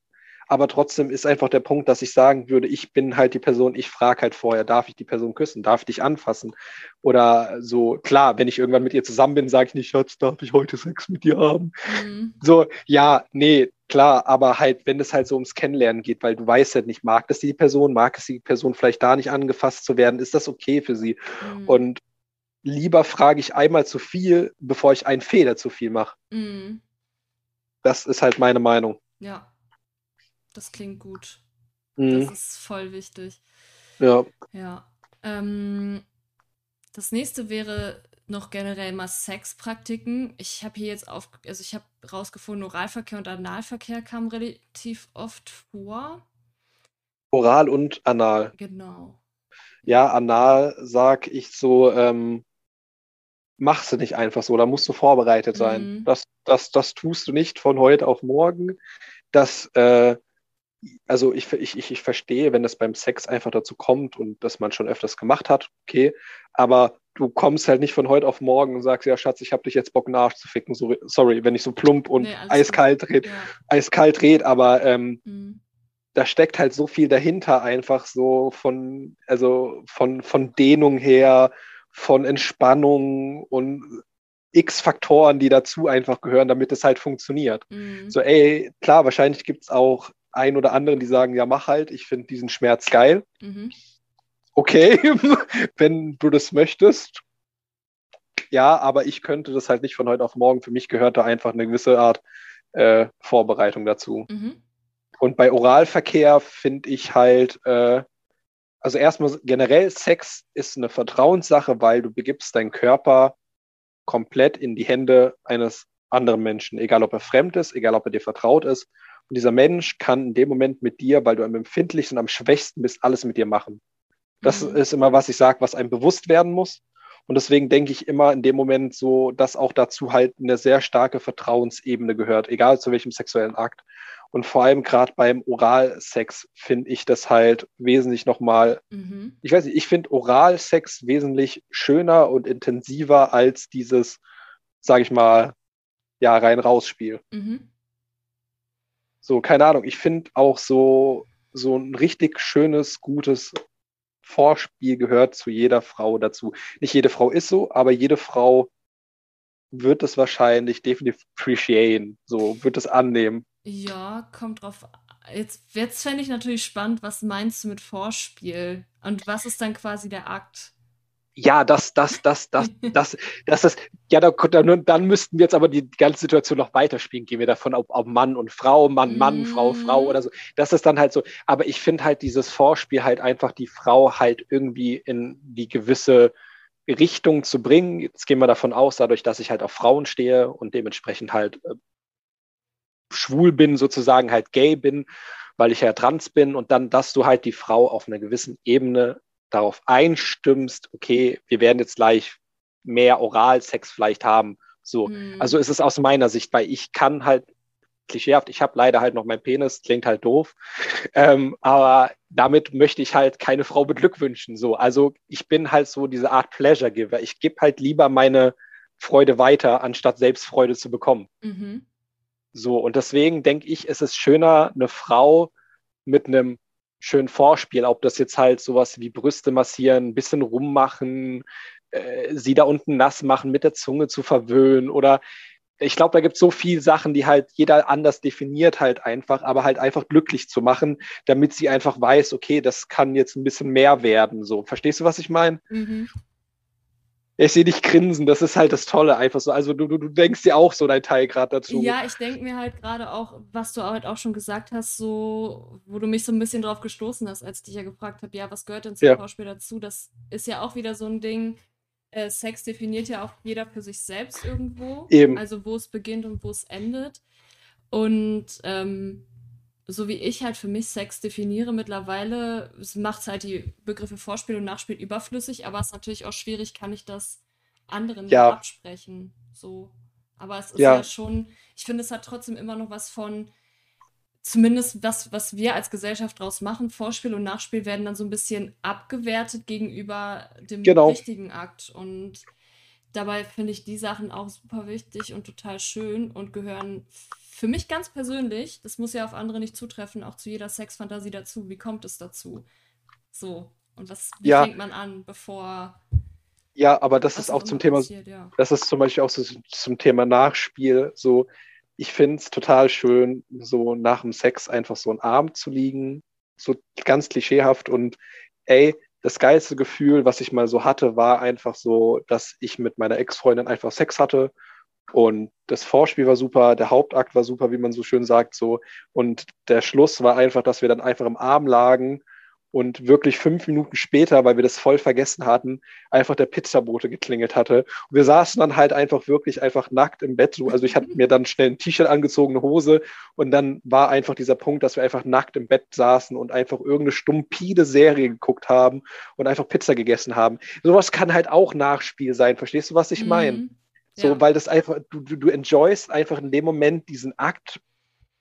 Aber trotzdem ist einfach der Punkt, dass ich sagen würde, ich bin halt die Person, ich frage halt vorher, darf ich die Person küssen, darf ich dich anfassen? Oder so, klar, wenn ich irgendwann mit ihr zusammen bin, sage ich nicht, Schatz, darf ich heute Sex mit dir haben? Mhm. So, ja, nee, klar, aber halt, wenn es halt so ums Kennenlernen geht, weil du weißt halt nicht, mag das die Person, mag es die Person vielleicht da nicht angefasst zu werden, ist das okay für sie? Mhm. Und lieber frage ich einmal zu viel, bevor ich einen Fehler zu viel mache. Mhm. Das ist halt meine Meinung. Ja, das klingt gut. Mhm. Das ist voll wichtig. Ja. Ja. Ähm, das nächste wäre noch generell mal Sexpraktiken. Ich habe hier jetzt auf, also ich habe rausgefunden, Oralverkehr und Analverkehr kamen relativ oft vor. Oral und Anal. Genau. Ja, Anal sag ich so, ähm, machst du nicht einfach so, da musst du vorbereitet sein. Mhm. Das, das, das tust du nicht von heute auf morgen. Das äh, also ich, ich, ich, ich verstehe, wenn das beim Sex einfach dazu kommt und dass man schon öfters gemacht hat, okay, aber du kommst halt nicht von heute auf morgen und sagst, ja Schatz, ich habe dich jetzt Bock nachzuficken, so, sorry, wenn ich so plump und nee, eiskalt red, ja. eiskalt red, aber ähm, mhm. da steckt halt so viel dahinter einfach so von, also von, von Dehnung her, von Entspannung und x Faktoren, die dazu einfach gehören, damit es halt funktioniert. Mhm. So, ey, klar, wahrscheinlich gibt es auch ein oder anderen, die sagen, ja, mach halt, ich finde diesen Schmerz geil. Mhm. Okay, wenn du das möchtest. Ja, aber ich könnte das halt nicht von heute auf morgen. Für mich gehört da einfach eine gewisse Art äh, Vorbereitung dazu. Mhm. Und bei Oralverkehr finde ich halt, äh, also erstmal generell Sex ist eine Vertrauenssache, weil du begibst deinen Körper komplett in die Hände eines anderen Menschen, egal ob er fremd ist, egal ob er dir vertraut ist. Und dieser Mensch kann in dem Moment mit dir, weil du am empfindlichsten und am schwächsten bist, alles mit dir machen. Das mhm. ist immer, was ich sage, was einem bewusst werden muss. Und deswegen denke ich immer in dem Moment so, dass auch dazu halt eine sehr starke Vertrauensebene gehört, egal zu welchem sexuellen Akt. Und vor allem gerade beim Oralsex finde ich das halt wesentlich nochmal, mhm. ich weiß nicht, ich finde Oralsex wesentlich schöner und intensiver als dieses, sage ich mal, ja, rein-raus-Spiel. Mhm. So, keine Ahnung, ich finde auch so, so ein richtig schönes, gutes Vorspiel gehört zu jeder Frau dazu. Nicht jede Frau ist so, aber jede Frau wird es wahrscheinlich definitiv appreciaten, so wird es annehmen. Ja, kommt drauf. Jetzt, jetzt fände ich natürlich spannend, was meinst du mit Vorspiel? Und was ist dann quasi der Akt? Ja, das, das, das, das, das, das ist, ja, da, dann, dann müssten wir jetzt aber die ganze Situation noch weiterspielen. Gehen wir davon auf, auf Mann und Frau, Mann, Mann, mm. Frau, Frau mhm. oder so. Das ist dann halt so. Aber ich finde halt dieses Vorspiel halt einfach die Frau halt irgendwie in die gewisse Richtung zu bringen. Jetzt gehen wir davon aus, dadurch, dass ich halt auf Frauen stehe und dementsprechend halt äh, schwul bin, sozusagen halt gay bin, weil ich ja trans bin und dann, dass du halt die Frau auf einer gewissen Ebene darauf einstimmst, okay, wir werden jetzt gleich mehr Oralsex vielleicht haben. So, mhm. also ist es aus meiner Sicht, weil ich kann halt klischeehaft, ich habe leider halt noch meinen Penis, klingt halt doof, ähm, aber damit möchte ich halt keine Frau beglückwünschen. So, also ich bin halt so diese Art Pleasure Giver. Ich gebe halt lieber meine Freude weiter, anstatt selbst Freude zu bekommen. Mhm. So, und deswegen denke ich, ist es schöner, eine Frau mit einem schön Vorspiel, ob das jetzt halt sowas wie Brüste massieren, ein bisschen rummachen, äh, sie da unten nass machen, mit der Zunge zu verwöhnen oder ich glaube, da gibt es so viele Sachen, die halt jeder anders definiert halt einfach, aber halt einfach glücklich zu machen, damit sie einfach weiß, okay, das kann jetzt ein bisschen mehr werden. So, verstehst du, was ich meine? Mhm. Ich sehe dich grinsen, das ist halt das Tolle, einfach so. Also du, du, du denkst dir auch so dein Teil gerade dazu. Ja, ich denke mir halt gerade auch, was du halt auch schon gesagt hast, so, wo du mich so ein bisschen drauf gestoßen hast, als ich dich ja gefragt habe, ja, was gehört denn zum ja. Schauspiel dazu? Das ist ja auch wieder so ein Ding, äh, Sex definiert ja auch jeder für sich selbst irgendwo. Eben. Also wo es beginnt und wo es endet. Und ähm, so wie ich halt für mich Sex definiere mittlerweile, macht es halt die Begriffe Vorspiel und Nachspiel überflüssig, aber es ist natürlich auch schwierig, kann ich das anderen ja. absprechen. So. Aber es ist ja, ja schon, ich finde, es hat trotzdem immer noch was von, zumindest was, was wir als Gesellschaft draus machen, Vorspiel und Nachspiel werden dann so ein bisschen abgewertet gegenüber dem genau. richtigen Akt. Und dabei finde ich die Sachen auch super wichtig und total schön und gehören für mich ganz persönlich, das muss ja auf andere nicht zutreffen, auch zu jeder Sexfantasie dazu. Wie kommt es dazu? So. Und was, wie ja. fängt man an, bevor. Ja, aber das ist auch zum Thema, ja. das ist zum Beispiel auch so zum Thema Nachspiel. So, ich finde es total schön, so nach dem Sex einfach so einen Arm zu liegen, so ganz klischeehaft und ey, das geilste Gefühl, was ich mal so hatte, war einfach so, dass ich mit meiner Ex-Freundin einfach Sex hatte und das Vorspiel war super, der Hauptakt war super, wie man so schön sagt, so. Und der Schluss war einfach, dass wir dann einfach im Arm lagen und wirklich fünf Minuten später, weil wir das voll vergessen hatten, einfach der Pizzabote geklingelt hatte. Und wir saßen dann halt einfach wirklich einfach nackt im Bett. Also ich hatte mir dann schnell ein T-Shirt angezogen, eine Hose und dann war einfach dieser Punkt, dass wir einfach nackt im Bett saßen und einfach irgendeine stumpide Serie geguckt haben und einfach Pizza gegessen haben. Sowas kann halt auch Nachspiel sein. Verstehst du, was ich meine? Mhm. So, ja. weil das einfach, du, du, du enjoyst einfach in dem Moment diesen Akt,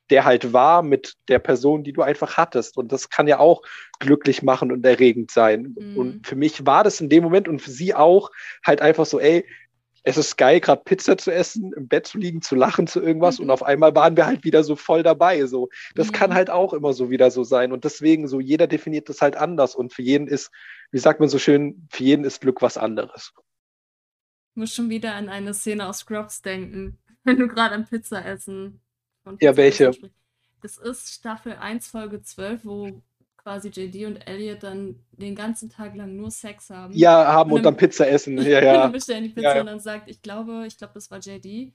der halt war mit der Person, die du einfach hattest. Und das kann ja auch glücklich machen und erregend sein. Mhm. Und für mich war das in dem Moment und für sie auch halt einfach so, ey, es ist geil, gerade Pizza zu essen, im Bett zu liegen, zu lachen zu irgendwas mhm. und auf einmal waren wir halt wieder so voll dabei. So, das mhm. kann halt auch immer so wieder so sein und deswegen so jeder definiert das halt anders und für jeden ist, wie sagt man so schön, für jeden ist Glück was anderes muss schon wieder an eine Szene aus Scrubs denken, wenn du gerade am Pizza essen. Pizza ja, welche? Das ist Staffel 1, Folge 12, wo quasi JD und Elliot dann den ganzen Tag lang nur Sex haben. Ja, haben und, und dann, Pizza essen. Ja, ja. und dann bestellen die Pizza ja, ja. und dann sagt, ich glaube, ich glaube, das war JD.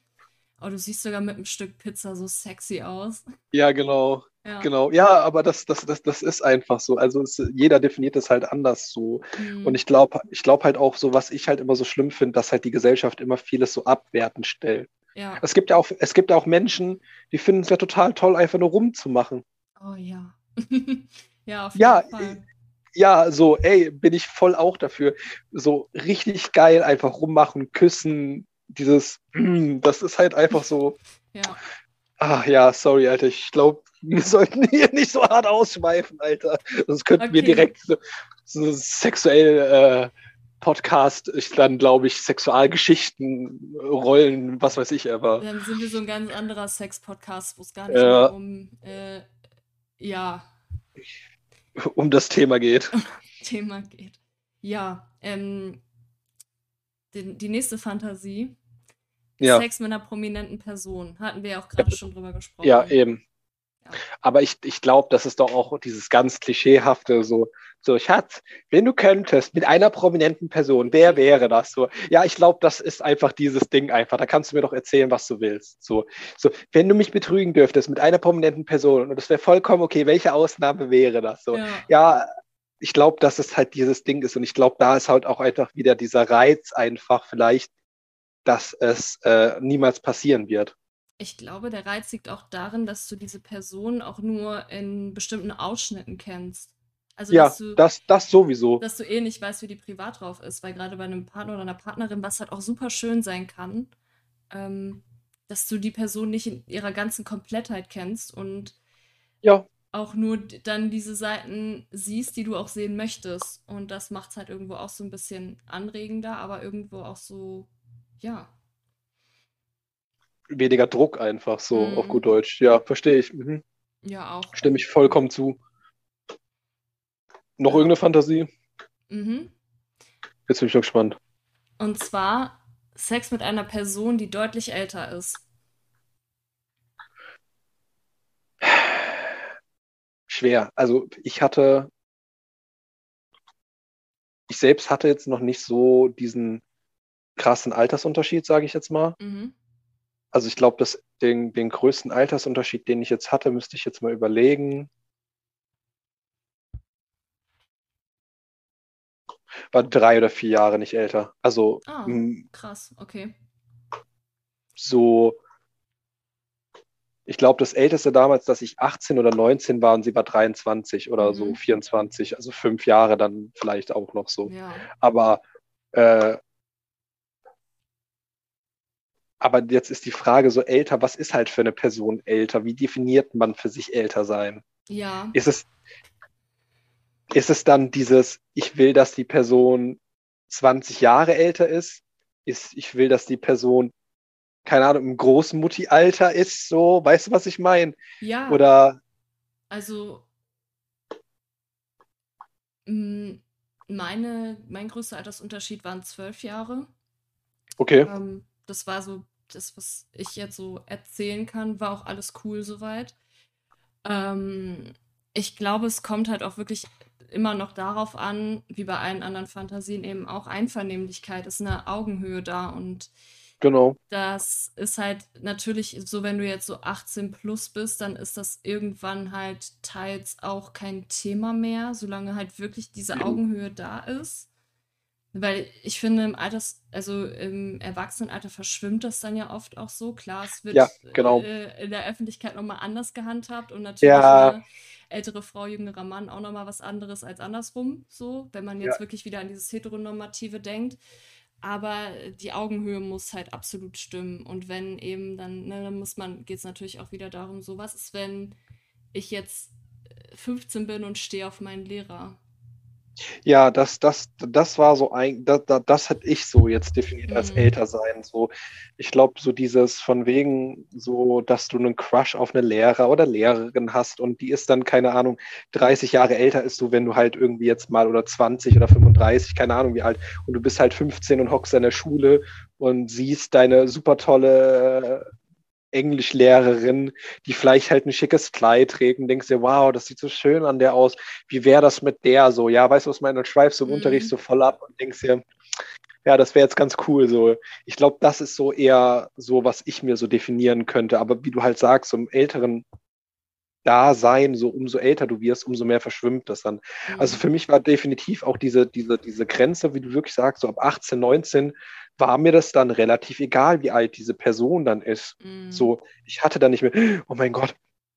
Oh, du siehst sogar mit einem Stück Pizza so sexy aus. Ja, genau. Ja. Genau, ja, aber das, das, das, das ist einfach so. Also es, jeder definiert es halt anders so. Mhm. Und ich glaube ich glaub halt auch so, was ich halt immer so schlimm finde, dass halt die Gesellschaft immer vieles so abwertend stellt. Ja. Es gibt ja auch, es gibt ja auch Menschen, die finden es ja total toll, einfach nur rumzumachen. Oh ja. ja, auf jeden ja, Fall. Ja, so, ey, bin ich voll auch dafür. So richtig geil, einfach rummachen, küssen, dieses, das ist halt einfach so. Ja. Ach ja, sorry, Alter. Ich glaube, wir sollten hier nicht so hart ausschweifen, Alter. Sonst könnten okay. wir direkt so, so sexuell äh, Podcast, ich dann glaube ich Sexualgeschichten, Rollen, was weiß ich aber. Dann sind wir so ein ganz anderer Sex-Podcast, wo es gar nicht mehr um, äh, ja. Um das Thema geht. Thema geht. Ja, ähm, die, die nächste Fantasie. Ja. Sex mit einer prominenten Person. Hatten wir ja auch gerade schon drüber gesprochen. Ja, eben. Aber ich, ich glaube, das ist doch auch dieses ganz klischeehafte, so, so, Schatz, wenn du könntest mit einer prominenten Person, wer wäre das? So, ja, ich glaube, das ist einfach dieses Ding einfach. Da kannst du mir doch erzählen, was du willst. So, so, wenn du mich betrügen dürftest mit einer prominenten Person und das wäre vollkommen okay, welche Ausnahme wäre das? So, ja, ja ich glaube, dass es halt dieses Ding ist und ich glaube, da ist halt auch einfach wieder dieser Reiz einfach vielleicht, dass es äh, niemals passieren wird. Ich glaube, der Reiz liegt auch darin, dass du diese Person auch nur in bestimmten Ausschnitten kennst. Also, ja, du, das, das sowieso. Dass du eh nicht weißt, wie die privat drauf ist, weil gerade bei einem Partner oder einer Partnerin, was halt auch super schön sein kann, ähm, dass du die Person nicht in ihrer ganzen Komplettheit kennst und ja. auch nur dann diese Seiten siehst, die du auch sehen möchtest. Und das macht es halt irgendwo auch so ein bisschen anregender, aber irgendwo auch so, ja, weniger Druck einfach, so mhm. auf gut Deutsch. Ja, verstehe ich. Mhm. Ja, auch. Stimme ich vollkommen zu. Noch ja. irgendeine Fantasie? Mhm. Jetzt bin ich noch gespannt. Und zwar Sex mit einer Person, die deutlich älter ist. Schwer. Also ich hatte, ich selbst hatte jetzt noch nicht so diesen krassen Altersunterschied, sage ich jetzt mal. Mhm. Also ich glaube, den, den größten Altersunterschied, den ich jetzt hatte, müsste ich jetzt mal überlegen. War drei oder vier Jahre nicht älter. Also Ah, krass, okay. so, ich glaube, das Älteste damals, dass ich 18 oder 19 war und sie war 23 oder so Mhm. 24, also fünf Jahre dann vielleicht auch noch so. Ja. Aber, äh, aber jetzt ist die Frage so älter, was ist halt für eine Person älter? Wie definiert man für sich älter sein? Ja. Ist es, ist es dann dieses, ich will, dass die Person 20 Jahre älter ist? Ist, ich will, dass die Person, keine Ahnung, im Großmutti-Alter ist, so, weißt du, was ich meine? Ja, Oder, also mm, meine, mein größter Altersunterschied waren zwölf Jahre. okay, Ähm, das war so das, was ich jetzt so erzählen kann, war auch alles cool soweit. Ähm, ich glaube, es kommt halt auch wirklich immer noch darauf an, wie bei allen anderen Fantasien eben auch Einvernehmlichkeit ist eine Augenhöhe da und genau. das ist halt natürlich so, wenn du jetzt so 18 plus bist, dann ist das irgendwann halt teils auch kein Thema mehr, solange halt wirklich diese Augenhöhe da ist. Weil ich finde, im Alters, also im Erwachsenenalter verschwimmt das dann ja oft auch so. Klar, es wird Ja, genau. äh, in der Öffentlichkeit nochmal anders gehandhabt und natürlich Ja, ältere Frau, jüngerer Mann auch nochmal was anderes als andersrum, so, wenn man ja, jetzt wirklich wieder an dieses Heteronormative denkt. Aber die Augenhöhe muss halt absolut stimmen. Und wenn eben, dann, ne, dann muss man, geht es natürlich auch wieder darum, so, was ist, wenn ich jetzt äh, 15 bin und stehe auf meinen Lehrer? Ja, das, das, das war so ein, das, das hätte ich so jetzt definiert als Mhm. älter sein. So, ich glaube, so dieses von wegen, so, dass du einen Crush auf eine Lehrer oder Lehrerin hast und die ist dann, keine Ahnung, 30 Jahre älter ist du, wenn du halt irgendwie jetzt mal oder 20 oder 35, keine Ahnung wie alt, und du bist halt 15 und hockst in der Schule und siehst deine super tolle Englischlehrerin, die vielleicht halt ein schickes Kleid trägt und denkst dir, wow, das sieht so schön an der aus. Wie wäre das mit der so? Ja, weißt du, was meine? Schweifst du im Unterricht Mhm. so voll ab und denkst dir, ja, das wäre jetzt ganz cool so. Ich glaube, das ist so eher so, was ich mir so definieren könnte. Aber wie du halt sagst, so im älteren Dasein, so umso älter du wirst, umso mehr verschwimmt das dann. Also Mhm. für mich war definitiv auch diese, diese, diese Grenze, wie du wirklich sagst, so ab 18, 19 war mir das dann relativ egal, wie alt diese Person dann ist. Mhm. So, ich hatte dann nicht mehr, oh mein Gott,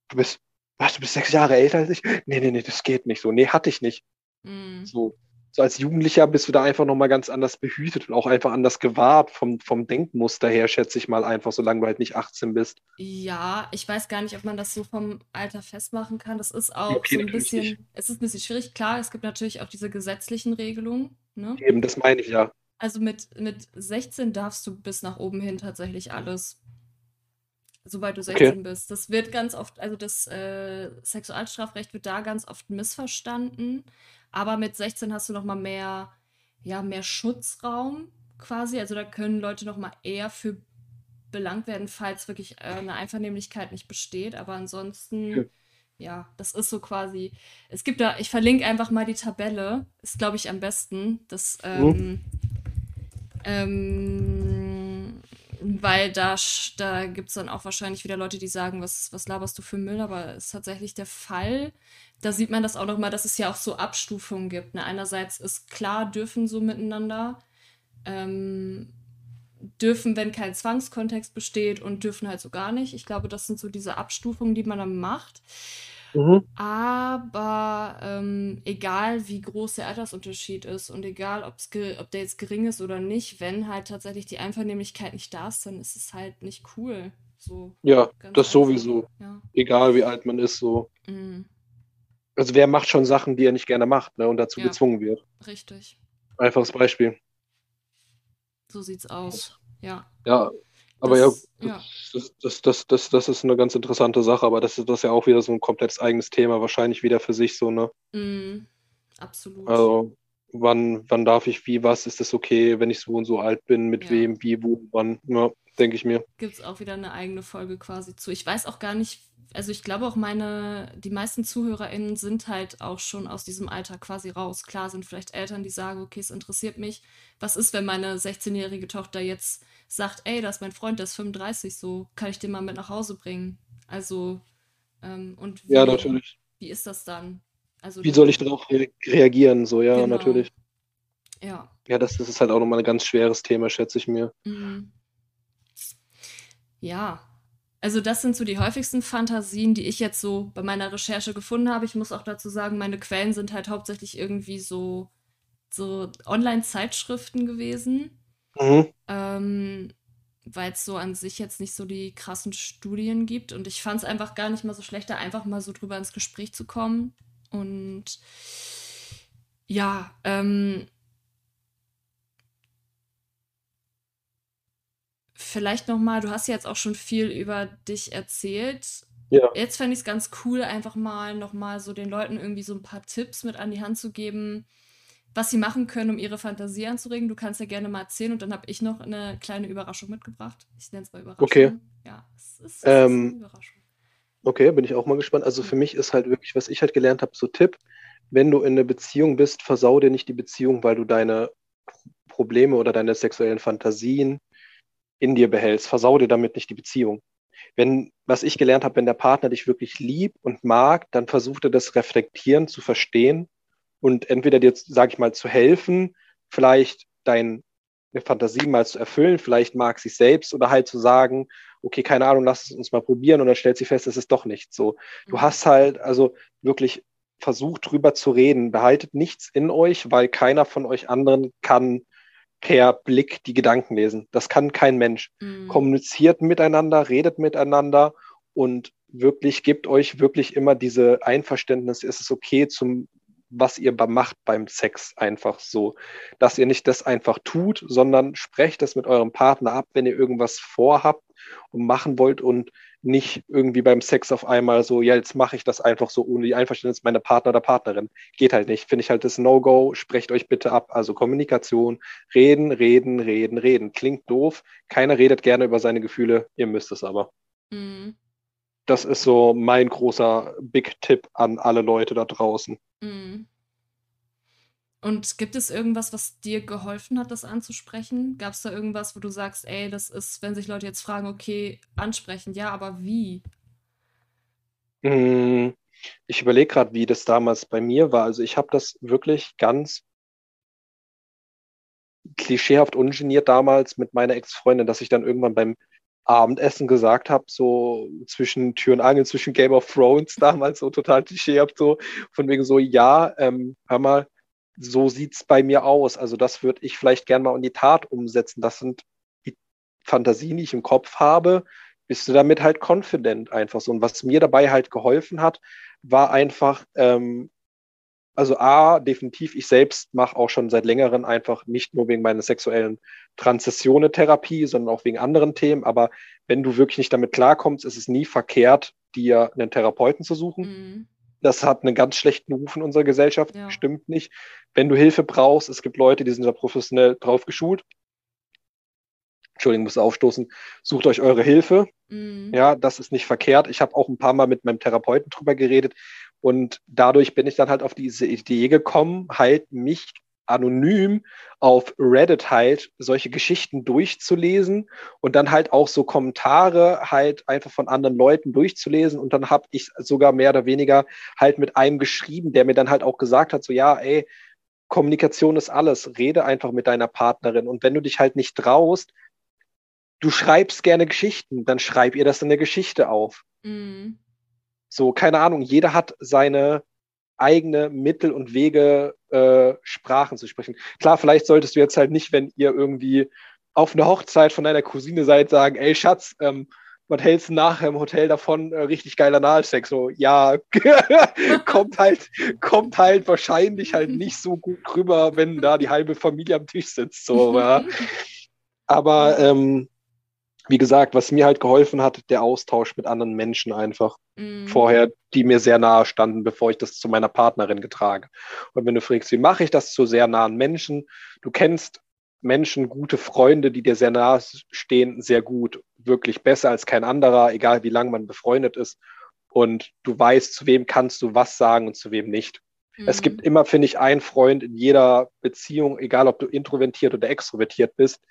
du bist, was, du bist sechs Jahre älter als ich? Nee, nee, nee, das geht nicht so. Nee, hatte ich nicht. Mhm. So, so als Jugendlicher bist du da einfach nochmal ganz anders behütet und auch einfach anders gewahrt vom, vom Denkmuster her, schätze ich mal einfach, solange du halt nicht 18 bist. Ja, ich weiß gar nicht, ob man das so vom Alter festmachen kann. Das ist auch okay, so ein natürlich nicht. bisschen, es ist ein bisschen schwierig. Klar, es gibt natürlich auch diese gesetzlichen Regelungen, ne? Eben, das meine ich ja. Also mit, mit 16 darfst du bis nach oben hin tatsächlich alles, sobald du Okay. 16 bist. Das wird ganz oft, also das äh, Sexualstrafrecht wird da ganz oft missverstanden. Aber mit 16 hast du noch mal mehr, ja, mehr Schutzraum quasi. Also da können Leute noch mal eher für belangt werden, falls wirklich äh, eine Einvernehmlichkeit nicht besteht. Aber Okay. ansonsten, ja, das ist so quasi. Es gibt da, ich verlinke einfach mal die Tabelle, ist glaube ich am besten. Das, Mhm. Ähm, weil da, da gibt es dann auch wahrscheinlich wieder Leute, die sagen, was, was laberst du für Müll, aber ist tatsächlich der Fall. Da sieht man das auch noch mal, dass es ja auch so Abstufungen gibt. Ne? Einerseits ist klar, dürfen so miteinander, ähm, dürfen, wenn kein Zwangskontext besteht und dürfen halt so gar nicht. Ich glaube, das sind so diese Abstufungen, die man dann macht. Mhm. Aber ähm, egal wie groß der Altersunterschied ist und egal ob der jetzt gering ist oder nicht, wenn halt tatsächlich die Einvernehmlichkeit nicht da ist, dann ist es halt nicht cool. So Ja, das einfach. sowieso. Ja. Egal wie alt man ist, so. Mm, Also wer macht schon Sachen, die er nicht gerne macht, ne, und dazu ja, gezwungen wird? richtig. Einfaches Beispiel. So sieht's aus. Ja. Ja, aber ja, Das, ja. das, das, das, das, das ist eine ganz interessante Sache, aber das ist das ist ja auch wieder so ein komplett eigenes Thema, wahrscheinlich wieder für sich so, ne? Mm, absolut. Also, wann, wann darf ich wie, was, ist das okay, wenn ich so und so alt bin, mit Ja. wem, wie, wo, wann, ja, denke ich mir. Gibt es auch wieder eine eigene Folge quasi zu. Ich weiß auch gar nicht, also ich glaube auch meine, die meisten ZuhörerInnen sind halt auch schon aus diesem Alter quasi raus. Klar sind vielleicht Eltern, die sagen, okay, es interessiert mich. Was ist, wenn meine 16-jährige Tochter jetzt sagt, ey, das ist mein Freund, der ist 35, so kann ich den mal mit nach Hause bringen. Also, ähm, und wie, ja, natürlich. wie ist das dann? Also, wie soll ich darauf re reagieren? So, ja, genau. natürlich. Ja. Ja, das, das ist halt auch nochmal ein ganz schweres Thema, schätze ich mir. Mhm. Ja, also das sind so die häufigsten Fantasien, die ich jetzt so bei meiner Recherche gefunden habe. Ich muss auch dazu sagen, meine Quellen sind halt hauptsächlich irgendwie so, so Online-Zeitschriften gewesen. Mhm. Ähm, weil es so an sich jetzt nicht so die krassen Studien gibt. Und ich fand es einfach gar nicht mal so schlecht, da einfach mal so drüber ins Gespräch zu kommen. Und ja, ähm, vielleicht nochmal, du hast ja jetzt auch schon viel über dich erzählt. Ja. Jetzt fände ich es ganz cool, einfach mal nochmal so den Leuten irgendwie so ein paar Tipps mit an die Hand zu geben, was sie machen können, um ihre Fantasie anzuregen. Du kannst ja gerne mal erzählen und dann habe ich noch eine kleine Überraschung mitgebracht. Ich nenne es mal Überraschung. Okay. Ja, es ist, es ähm, ist eine Überraschung. Okay, bin ich auch mal gespannt. Also für mich ist halt wirklich, was ich halt gelernt habe, so Tipp, wenn du in einer Beziehung bist, versau dir nicht die Beziehung, weil du deine Probleme oder deine sexuellen Fantasien in dir behältst, versau dir damit nicht die Beziehung. Wenn, was ich gelernt habe, wenn der Partner dich wirklich liebt und mag, dann versucht er das reflektieren, zu verstehen und entweder dir, sage ich mal, zu helfen, vielleicht deine Fantasie mal zu erfüllen, vielleicht mag sie selbst oder halt zu sagen, okay, keine Ahnung, lass es uns mal probieren und dann stellt sie fest, es ist doch nicht so. Du mhm. hast halt also wirklich versucht, drüber zu reden. Behaltet nichts in euch, weil keiner von euch anderen kann per Blick die Gedanken lesen. Das kann kein Mensch. Mhm. Kommuniziert miteinander, redet miteinander und wirklich gebt euch wirklich immer diese Einverständnis, ist es okay zum was ihr macht beim Sex einfach so, dass ihr nicht das einfach tut, sondern sprecht das mit eurem Partner ab, wenn ihr irgendwas vorhabt und machen wollt und nicht irgendwie beim Sex auf einmal so, ja, jetzt mache ich das einfach so ohne die Einverständnis meiner Partner oder Partnerin. Geht halt nicht. Finde ich halt das No-Go. Sprecht euch bitte ab. Also Kommunikation, reden, reden, reden, reden. Klingt doof. Keiner redet gerne über seine Gefühle. Ihr müsst es aber. Mhm. Das ist so mein großer Big-Tipp an alle Leute da draußen. Mhm. Und gibt es irgendwas, was dir geholfen hat, das anzusprechen? Gab es da irgendwas, wo du sagst, ey, das ist, wenn sich Leute jetzt fragen, okay, ansprechen, ja, aber wie? Hm, ich überlege gerade, wie das damals bei mir war. Also ich habe das wirklich ganz klischeehaft ungeniert damals mit meiner Ex-Freundin, dass ich dann irgendwann beim Abendessen gesagt habe, so zwischen Tür und Angel, zwischen Game of Thrones damals, so total klischeehaft, so von wegen so, ja, ähm, hör mal, so sieht es bei mir aus. Also das würde ich vielleicht gern mal in die Tat umsetzen. Das sind die Fantasien, die ich im Kopf habe. Bist du damit halt confident einfach so. Und was mir dabei halt geholfen hat, war einfach, ähm, also A, definitiv, ich selbst mache auch schon seit längerem einfach nicht nur wegen meiner sexuellen Transition Therapie, sondern auch wegen anderen Themen. Aber wenn du wirklich nicht damit klarkommst, ist es nie verkehrt, dir einen Therapeuten zu suchen. Mhm. Das hat einen ganz schlechten Ruf in unserer Gesellschaft, ja. stimmt nicht. Wenn du Hilfe brauchst, es gibt Leute, die sind da professionell drauf geschult. Entschuldigung, muss aufstoßen. Sucht euch eure Hilfe. Mhm. Ja, das ist nicht verkehrt. Ich habe auch ein paar Mal mit meinem Therapeuten drüber geredet und dadurch bin ich dann halt auf diese Idee gekommen, halt mich anonym auf Reddit halt solche Geschichten durchzulesen und dann halt auch so Kommentare halt einfach von anderen Leuten durchzulesen und dann habe ich sogar mehr oder weniger halt mit einem geschrieben, der mir dann halt auch gesagt hat, so ja, ey, Kommunikation ist alles, rede einfach mit deiner Partnerin und wenn du dich halt nicht traust, du schreibst gerne Geschichten, dann schreib ihr das in der Geschichte auf. Mhm. So, keine Ahnung, jeder hat seine eigene Mittel und Wege, äh, Sprachen zu sprechen. Klar, vielleicht solltest du jetzt halt nicht, wenn ihr irgendwie auf einer Hochzeit von deiner Cousine seid, sagen, ey Schatz, ähm, was hältst du nachher im Hotel davon? Äh, richtig geiler Analsex. So, ja, kommt halt, kommt halt wahrscheinlich halt nicht so gut rüber, wenn da die halbe Familie am Tisch sitzt. So, ja. Aber ähm, wie gesagt, was mir halt geholfen hat, der Austausch mit anderen Menschen einfach mm. vorher, die mir sehr nahe standen, bevor ich das zu meiner Partnerin getrage. Und wenn du fragst, wie mache ich das zu sehr nahen Menschen? Du kennst Menschen, gute Freunde, die dir sehr nahe stehen, sehr gut. Wirklich besser als kein anderer, egal wie lange man befreundet ist. Und du weißt, zu wem kannst du was sagen und zu wem nicht. Mhm. Es gibt immer, finde ich, einen Freund in jeder Beziehung, egal ob du introvertiert oder extrovertiert bist,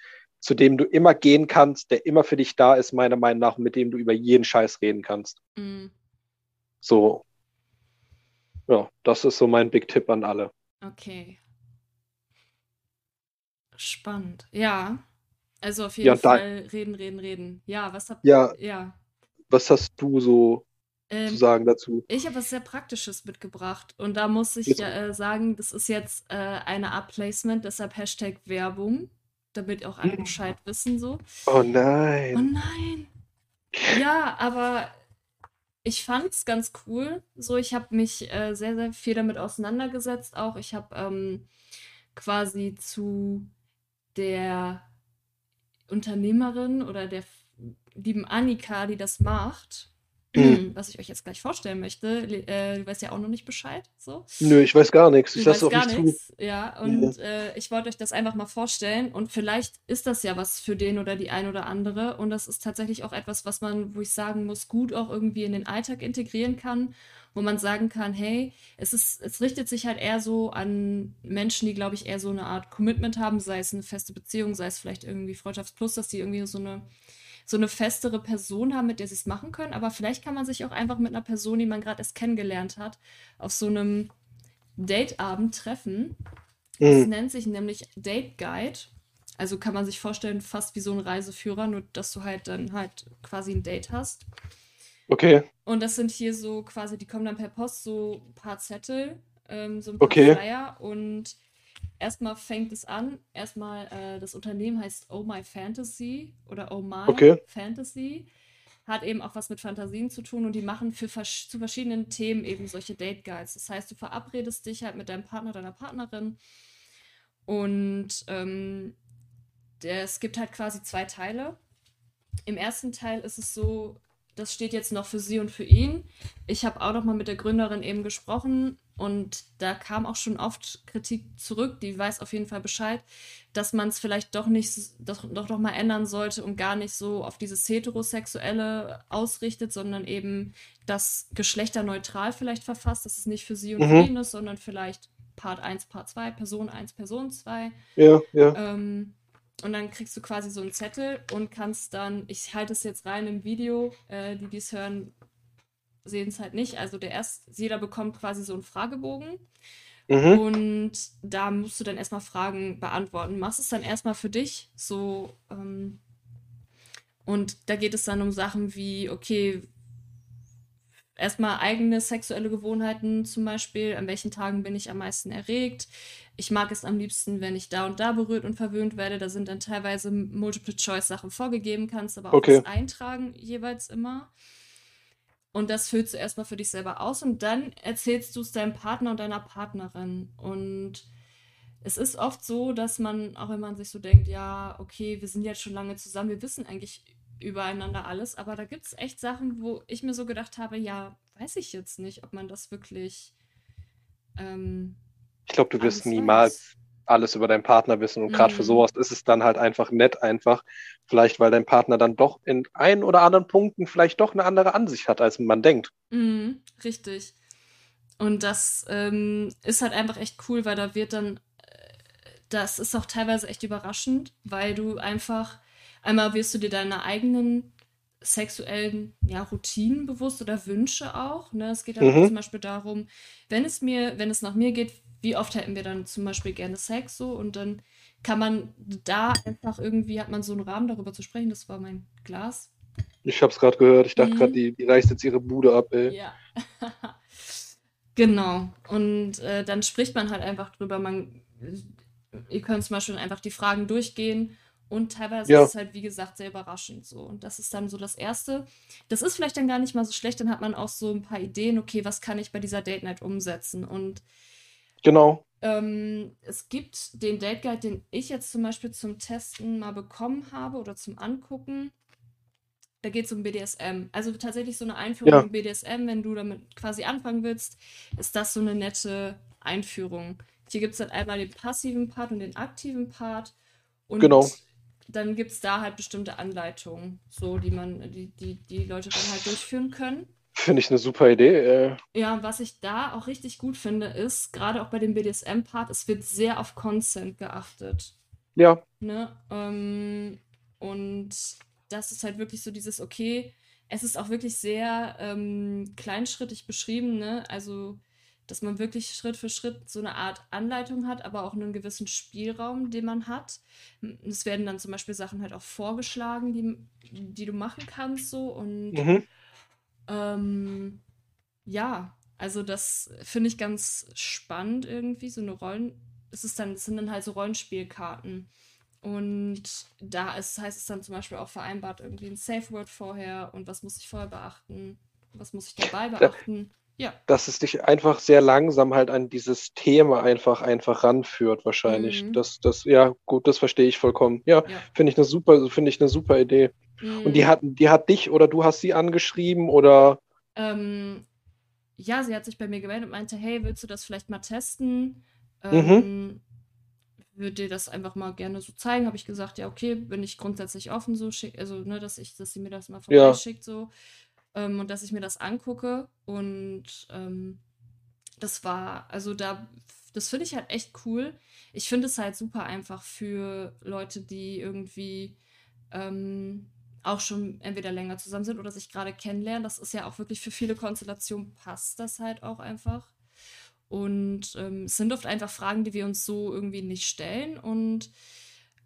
zu dem du immer gehen kannst, der immer für dich da ist, meiner Meinung nach, mit dem du über jeden Scheiß reden kannst. Mhm. So, ja, das ist so mein Big Tipp an alle. Okay. Spannend. Ja. Also auf jeden ja, Fall reden, reden, reden. Ja, was habt ja, ja. Was hast du so ähm, zu sagen dazu? Ich habe was sehr Praktisches mitgebracht und da muss ich äh, sagen, das ist jetzt äh, eine Art Placement, deshalb Hashtag Werbung, damit auch alle hm. Bescheid wissen so. Oh nein. Oh nein. Ja, aber ich fand es ganz cool. So, ich habe mich äh, sehr, sehr viel damit auseinandergesetzt. Auch ich habe ähm, quasi zu der Unternehmerin oder der lieben Annika, die das macht, Mhm. was ich euch jetzt gleich vorstellen möchte. Äh, du weißt ja auch noch nicht Bescheid. So. Nö, ich weiß gar nichts. Ich lasse auch gar nichts. Ja, und ja. Äh, ich wollte euch das einfach mal vorstellen. Und vielleicht ist das ja was für den oder die ein oder andere. Und das ist tatsächlich auch etwas, was man, wo ich sagen muss, gut auch irgendwie in den Alltag integrieren kann. Wo man sagen kann, hey, es ist, es richtet sich halt eher so an Menschen, die, glaube ich, eher so eine Art Commitment haben, sei es eine feste Beziehung, sei es vielleicht irgendwie Freundschaftsplus, dass die irgendwie so eine so eine festere Person haben, mit der sie es machen können. Aber vielleicht kann man sich auch einfach mit einer Person, die man gerade erst kennengelernt hat, auf so einem Dateabend treffen. Das mhm. nennt sich nämlich Date Guide. Also kann man sich vorstellen, fast wie so ein Reiseführer, nur dass du halt dann halt quasi ein Date hast. Okay. Und das sind hier so quasi, die kommen dann per Post so ein paar Zettel, ähm, so ein paar okay. Flyer und erstmal fängt es an. Erstmal, äh, das Unternehmen heißt Oh My Fantasy oder Oh My okay. Fantasy. Hat eben auch was mit Fantasien zu tun und die machen für vers zu verschiedenen Themen eben solche Date Guides. Das heißt, du verabredest dich halt mit deinem Partner, deiner Partnerin und ähm, der, es gibt halt quasi zwei Teile. Im ersten Teil ist es so, das steht jetzt noch für sie und für ihn. Ich habe auch noch mal mit der Gründerin eben gesprochen und da kam auch schon oft Kritik zurück, die weiß auf jeden Fall Bescheid, dass man es vielleicht doch nicht, doch, doch noch mal ändern sollte und gar nicht so auf dieses Heterosexuelle ausrichtet, sondern eben das geschlechterneutral vielleicht verfasst, dass es nicht für sie und mhm. für ihn ist, sondern vielleicht Part 1, Part 2, Person 1, Person 2. Ja, ja. Ähm, und dann kriegst du quasi so einen Zettel und kannst dann, ich halte es jetzt rein im Video, äh, die dies hören, sehen es halt nicht. Also der erst, jeder bekommt quasi so einen Fragebogen. Mhm. Und da musst du dann erstmal Fragen beantworten. Machst es dann erstmal für dich so. Ähm, und da geht es dann um Sachen wie, okay, erstmal eigene sexuelle Gewohnheiten zum Beispiel. An welchen Tagen bin ich am meisten erregt? Ich mag es am liebsten, wenn ich da und da berührt und verwöhnt werde. Da sind dann teilweise Multiple-Choice-Sachen vorgegeben, kannst aber auch okay. das eintragen jeweils immer. Und das füllst du erstmal für dich selber aus und dann erzählst du es deinem Partner und deiner Partnerin. Und es ist oft so, dass man, auch wenn man sich so denkt, ja, okay, wir sind jetzt schon lange zusammen, wir wissen eigentlich übereinander alles, aber da gibt es echt Sachen, wo ich mir so gedacht habe, ja, weiß ich jetzt nicht, ob man das wirklich. Ähm, ich glaube, du wirst niemals weiß alles über deinen Partner wissen. Und gerade mhm. für sowas ist es dann halt einfach nett, einfach, vielleicht weil dein Partner dann doch in ein oder anderen Punkten vielleicht doch eine andere Ansicht hat, als man denkt. Mhm, richtig. Und das ähm, ist halt einfach echt cool, weil da wird dann, äh, das ist auch teilweise echt überraschend, weil du einfach, einmal wirst du dir deine eigenen sexuellen ja, Routinen bewusst oder Wünsche auch. Ne? Es geht dann mhm. zum Beispiel darum, wenn es mir, wenn es nach mir geht, wie oft hätten wir dann zum Beispiel gerne Sex so und dann kann man da einfach irgendwie, hat man so einen Rahmen darüber zu sprechen. Das war mein Glas. Ich habe es gerade gehört. Ich dachte mhm. gerade, die, die reißt jetzt ihre Bude ab, ey. Ja. genau. Und äh, dann spricht man halt einfach drüber. Man, ihr könnt zum Beispiel einfach die Fragen durchgehen und teilweise ja. ist es halt, wie gesagt, sehr überraschend so. Und das ist dann so das Erste. Das ist vielleicht dann gar nicht mal so schlecht. Dann hat man auch so ein paar Ideen, okay, was kann ich bei dieser Date Night umsetzen? Und Genau. Ähm, es gibt den Date Guide, den ich jetzt zum Beispiel zum Testen mal bekommen habe oder zum Angucken. Da geht es um BDSM. Also tatsächlich so eine Einführung ja. in BDSM, wenn du damit quasi anfangen willst, ist das so eine nette Einführung. Hier gibt es dann einmal den passiven Part und den aktiven Part. Und Genau. dann gibt es da halt bestimmte Anleitungen, so die man, die, die, die Leute dann halt durchführen können. Finde ich eine super Idee. Äh, Ja, was ich da auch richtig gut finde, ist, gerade auch bei dem BDSM-Part, es wird sehr auf Consent geachtet. ja, Ne? Ähm, und das ist halt wirklich so dieses, okay, es ist auch wirklich sehr ähm, kleinschrittig beschrieben, ne? Also, dass man wirklich Schritt für Schritt so eine Art Anleitung hat, aber auch einen gewissen Spielraum, den man hat. Es werden dann zum Beispiel Sachen halt auch vorgeschlagen, die, die du machen kannst, so. Und mhm. Ähm, ja, also das finde ich ganz spannend irgendwie, so eine Rollen. Es ist dann, es sind dann halt so Rollenspielkarten. Und da ist, heißt es dann zum Beispiel auch vereinbart, irgendwie ein Safe Word vorher und was muss ich vorher beachten, was muss ich dabei Da- beachten. Ja. dass es dich einfach sehr langsam halt an dieses Thema einfach einfach ranführt, wahrscheinlich. Mhm. Das, das, ja, gut, das verstehe ich vollkommen. Ja, Ja. finde ich eine super, finde ich eine super Idee. Und die Mm, hat, die hat dich oder du hast sie angeschrieben oder ähm, ja, sie hat sich bei mir gemeldet und meinte, hey, willst du das vielleicht mal testen? Mhm. Ähm, würde dir das einfach mal gerne so zeigen. Habe ich gesagt, ja, okay, bin ich grundsätzlich offen, so schick, also, ne, dass ich, dass sie mir das mal Ja. vorbeischickt, so, ähm, und dass ich mir das angucke. Und ähm, das war, also da, das finde ich halt echt cool. Ich finde es halt super einfach für Leute, die irgendwie ähm, auch schon entweder länger zusammen sind oder sich gerade kennenlernen. Das ist ja auch wirklich für viele Konstellationen passt das halt auch einfach. Und ähm, es sind oft einfach Fragen, die wir uns so irgendwie nicht stellen. Und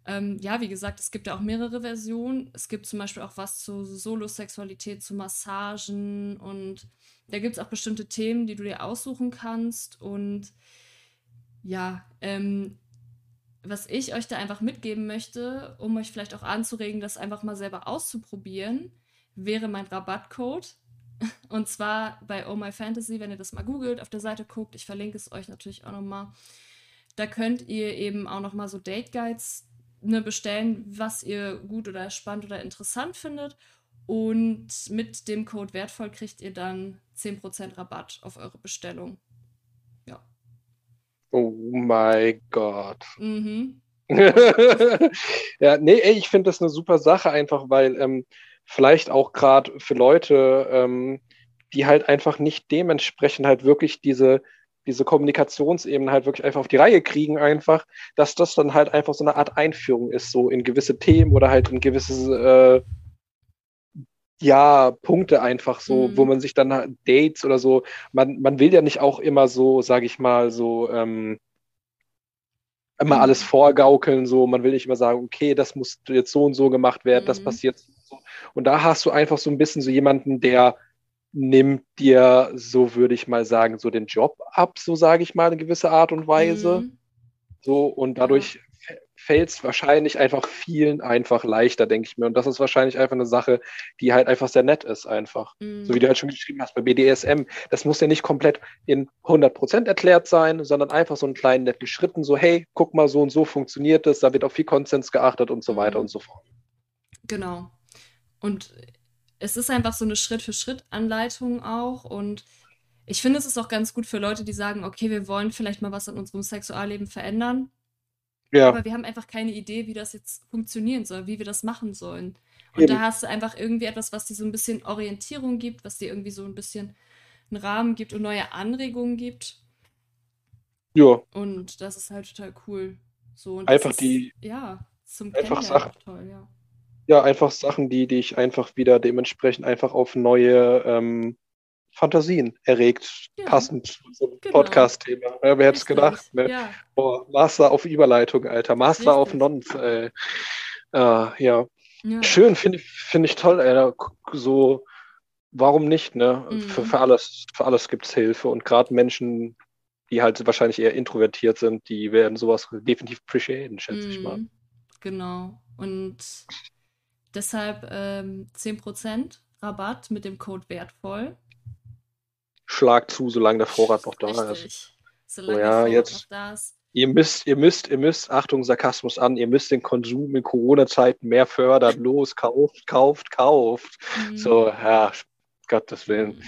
ähm, ja, wie gesagt, es gibt ja auch mehrere Versionen. Es gibt zum Beispiel auch was zu Solosexualität, zu Massagen und da gibt es auch bestimmte Themen, die du dir aussuchen kannst. Und ja, ähm, was ich euch da einfach mitgeben möchte, um euch vielleicht auch anzuregen, das einfach mal selber auszuprobieren, wäre mein Rabattcode. Und zwar bei Oh My Fantasy, wenn ihr das mal googelt, auf der Seite guckt, ich verlinke es euch natürlich auch nochmal. Da könnt ihr eben auch nochmal so Date Guides ne, bestellen, was ihr gut oder spannend oder interessant findet. Und mit dem Code wertvoll kriegt ihr dann 10% Rabatt auf eure Bestellung. Oh my Gott. Mhm. Ja, nee, ey, ich finde das eine super Sache, einfach weil ähm, vielleicht auch gerade für Leute, ähm, die halt einfach nicht dementsprechend halt wirklich diese, diese Kommunikationsebene halt wirklich einfach auf die Reihe kriegen, einfach, dass das dann halt einfach so eine Art Einführung ist, so in gewisse Themen oder halt in gewisse äh, ja, Punkte einfach so, Mhm. wo man sich dann halt Dates oder so, man, man will ja nicht auch immer so, sage ich mal, so ähm, immer Mhm. alles vorgaukeln, so, man will nicht immer sagen, okay, das muss jetzt so und so gemacht werden, das Mhm. passiert so. und so. Und da hast du einfach so ein bisschen so jemanden, der nimmt dir, so würde ich mal sagen, so den Job ab, so sage ich mal, in gewisser Art und Weise. Mhm. So, und dadurch fällt es wahrscheinlich einfach vielen einfach leichter, denke ich mir. Und das ist wahrscheinlich einfach eine Sache, die halt einfach sehr nett ist, einfach. Mhm. So wie du halt schon geschrieben hast bei BDSM. Das muss ja nicht komplett in 100% erklärt sein, sondern einfach so einen kleinen netten Schritten, so, hey, guck mal, so und so funktioniert das, da wird auf viel Konsens geachtet und so weiter Mhm. und so fort. Genau. Und es ist einfach so eine Schritt-für-Schritt-Anleitung auch. Und ich finde, es ist auch ganz gut für Leute, die sagen, okay, wir wollen vielleicht mal was in unserem Sexualleben verändern. Ja, Aber wir haben einfach keine Idee, wie das jetzt funktionieren soll, wie wir das machen sollen. Und Eben. da hast du einfach irgendwie etwas, was dir so ein bisschen Orientierung gibt, was dir irgendwie so ein bisschen einen Rahmen gibt und neue Anregungen gibt. ja, Und das ist halt total cool. So, und Einfach ist, die- ja, zum einfach Sachen. toll, ja. ja, einfach Sachen, die dich einfach wieder dementsprechend einfach auf neue ähm, Fantasien erregt, Ja. passend zum Genau. Podcast-Thema. Ja, wer hätte es gedacht? Ne? Ja, Boah, Master auf Überleitung, Alter. Master auf Richtig. Nons, ey. Ah, ja. Schön, finde ich, finde ich toll, Alter. So, warum nicht, ne? Mhm. Für, für alles, für alles gibt es Hilfe. Und gerade Menschen, die halt wahrscheinlich eher introvertiert sind, die werden sowas definitiv appreciaten, schätze ich mal. Mhm. Genau. Und deshalb ähm, 10% Rabatt mit dem Code wertvoll. Schlag zu, solange der Vorrat noch da ist. Richtig. Solange Ja, der Vorrat jetzt- noch da ist. Ihr müsst, ihr müsst, ihr müsst, Achtung, Sarkasmus an, ihr müsst den Konsum in Corona-Zeiten mehr fördern. Los, kauft, kauft, kauft. Mhm. So, ja, Gottes Willen.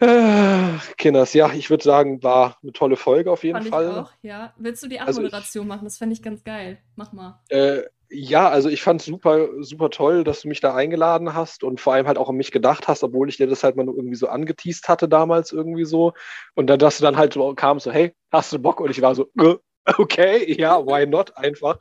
Ah, Kinders, ja, ich würde sagen, war eine tolle Folge auf jeden Fand Fall. ich auch, ja. Willst du die Also ich- Abmoderation machen? Das fände ich ganz geil. Mach mal. Äh, ja, also ich fand es super, super toll, dass du mich da eingeladen hast und vor allem halt auch an mich gedacht hast, obwohl ich dir das halt mal nur irgendwie so angeteased hatte damals irgendwie so. Und dann, dass du dann halt so kam, so, hey, hast du Bock? Und ich war so, äh, okay, ja, why not einfach.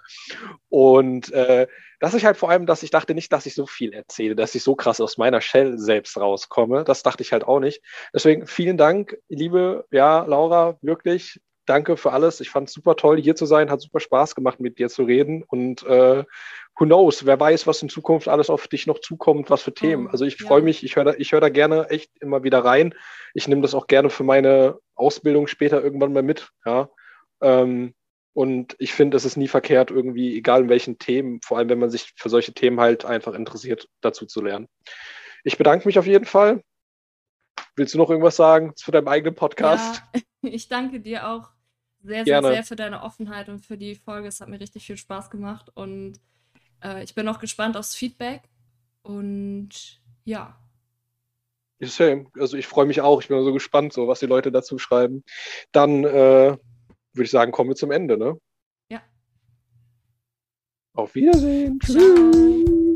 Und äh, dass ich halt vor allem, dass ich dachte nicht, dass ich so viel erzähle, dass ich so krass aus meiner Shell selbst rauskomme. Das dachte ich halt auch nicht. Deswegen vielen Dank, liebe, ja, Laura, wirklich. Danke für alles. Ich fand es super toll, hier zu sein. Hat super Spaß gemacht, mit dir zu reden. Und äh, who knows, wer weiß, was in Zukunft alles auf dich noch zukommt, was für Themen. Oh, Also ich ja. freue mich, ich höre da, ich hör da gerne echt immer wieder rein. Ich nehme das auch gerne für meine Ausbildung später irgendwann mal mit. Ja. Ähm, und ich finde, es ist nie verkehrt, irgendwie, egal in welchen Themen, vor allem wenn man sich für solche Themen halt einfach interessiert, dazu zu lernen. Ich bedanke mich auf jeden Fall. Willst du noch irgendwas sagen zu deinem eigenen Podcast? Ja, ich danke dir auch sehr, sehr, Gerne. sehr für deine Offenheit und für die Folge. Es hat mir richtig viel Spaß gemacht und äh, ich bin auch gespannt aufs Feedback. Und ja, Same. Also ich freue mich auch. Ich bin so gespannt, so was die Leute dazu schreiben. Dann äh, würde ich sagen, kommen wir zum Ende, ne? Ja. Auf Wiedersehen. ciao.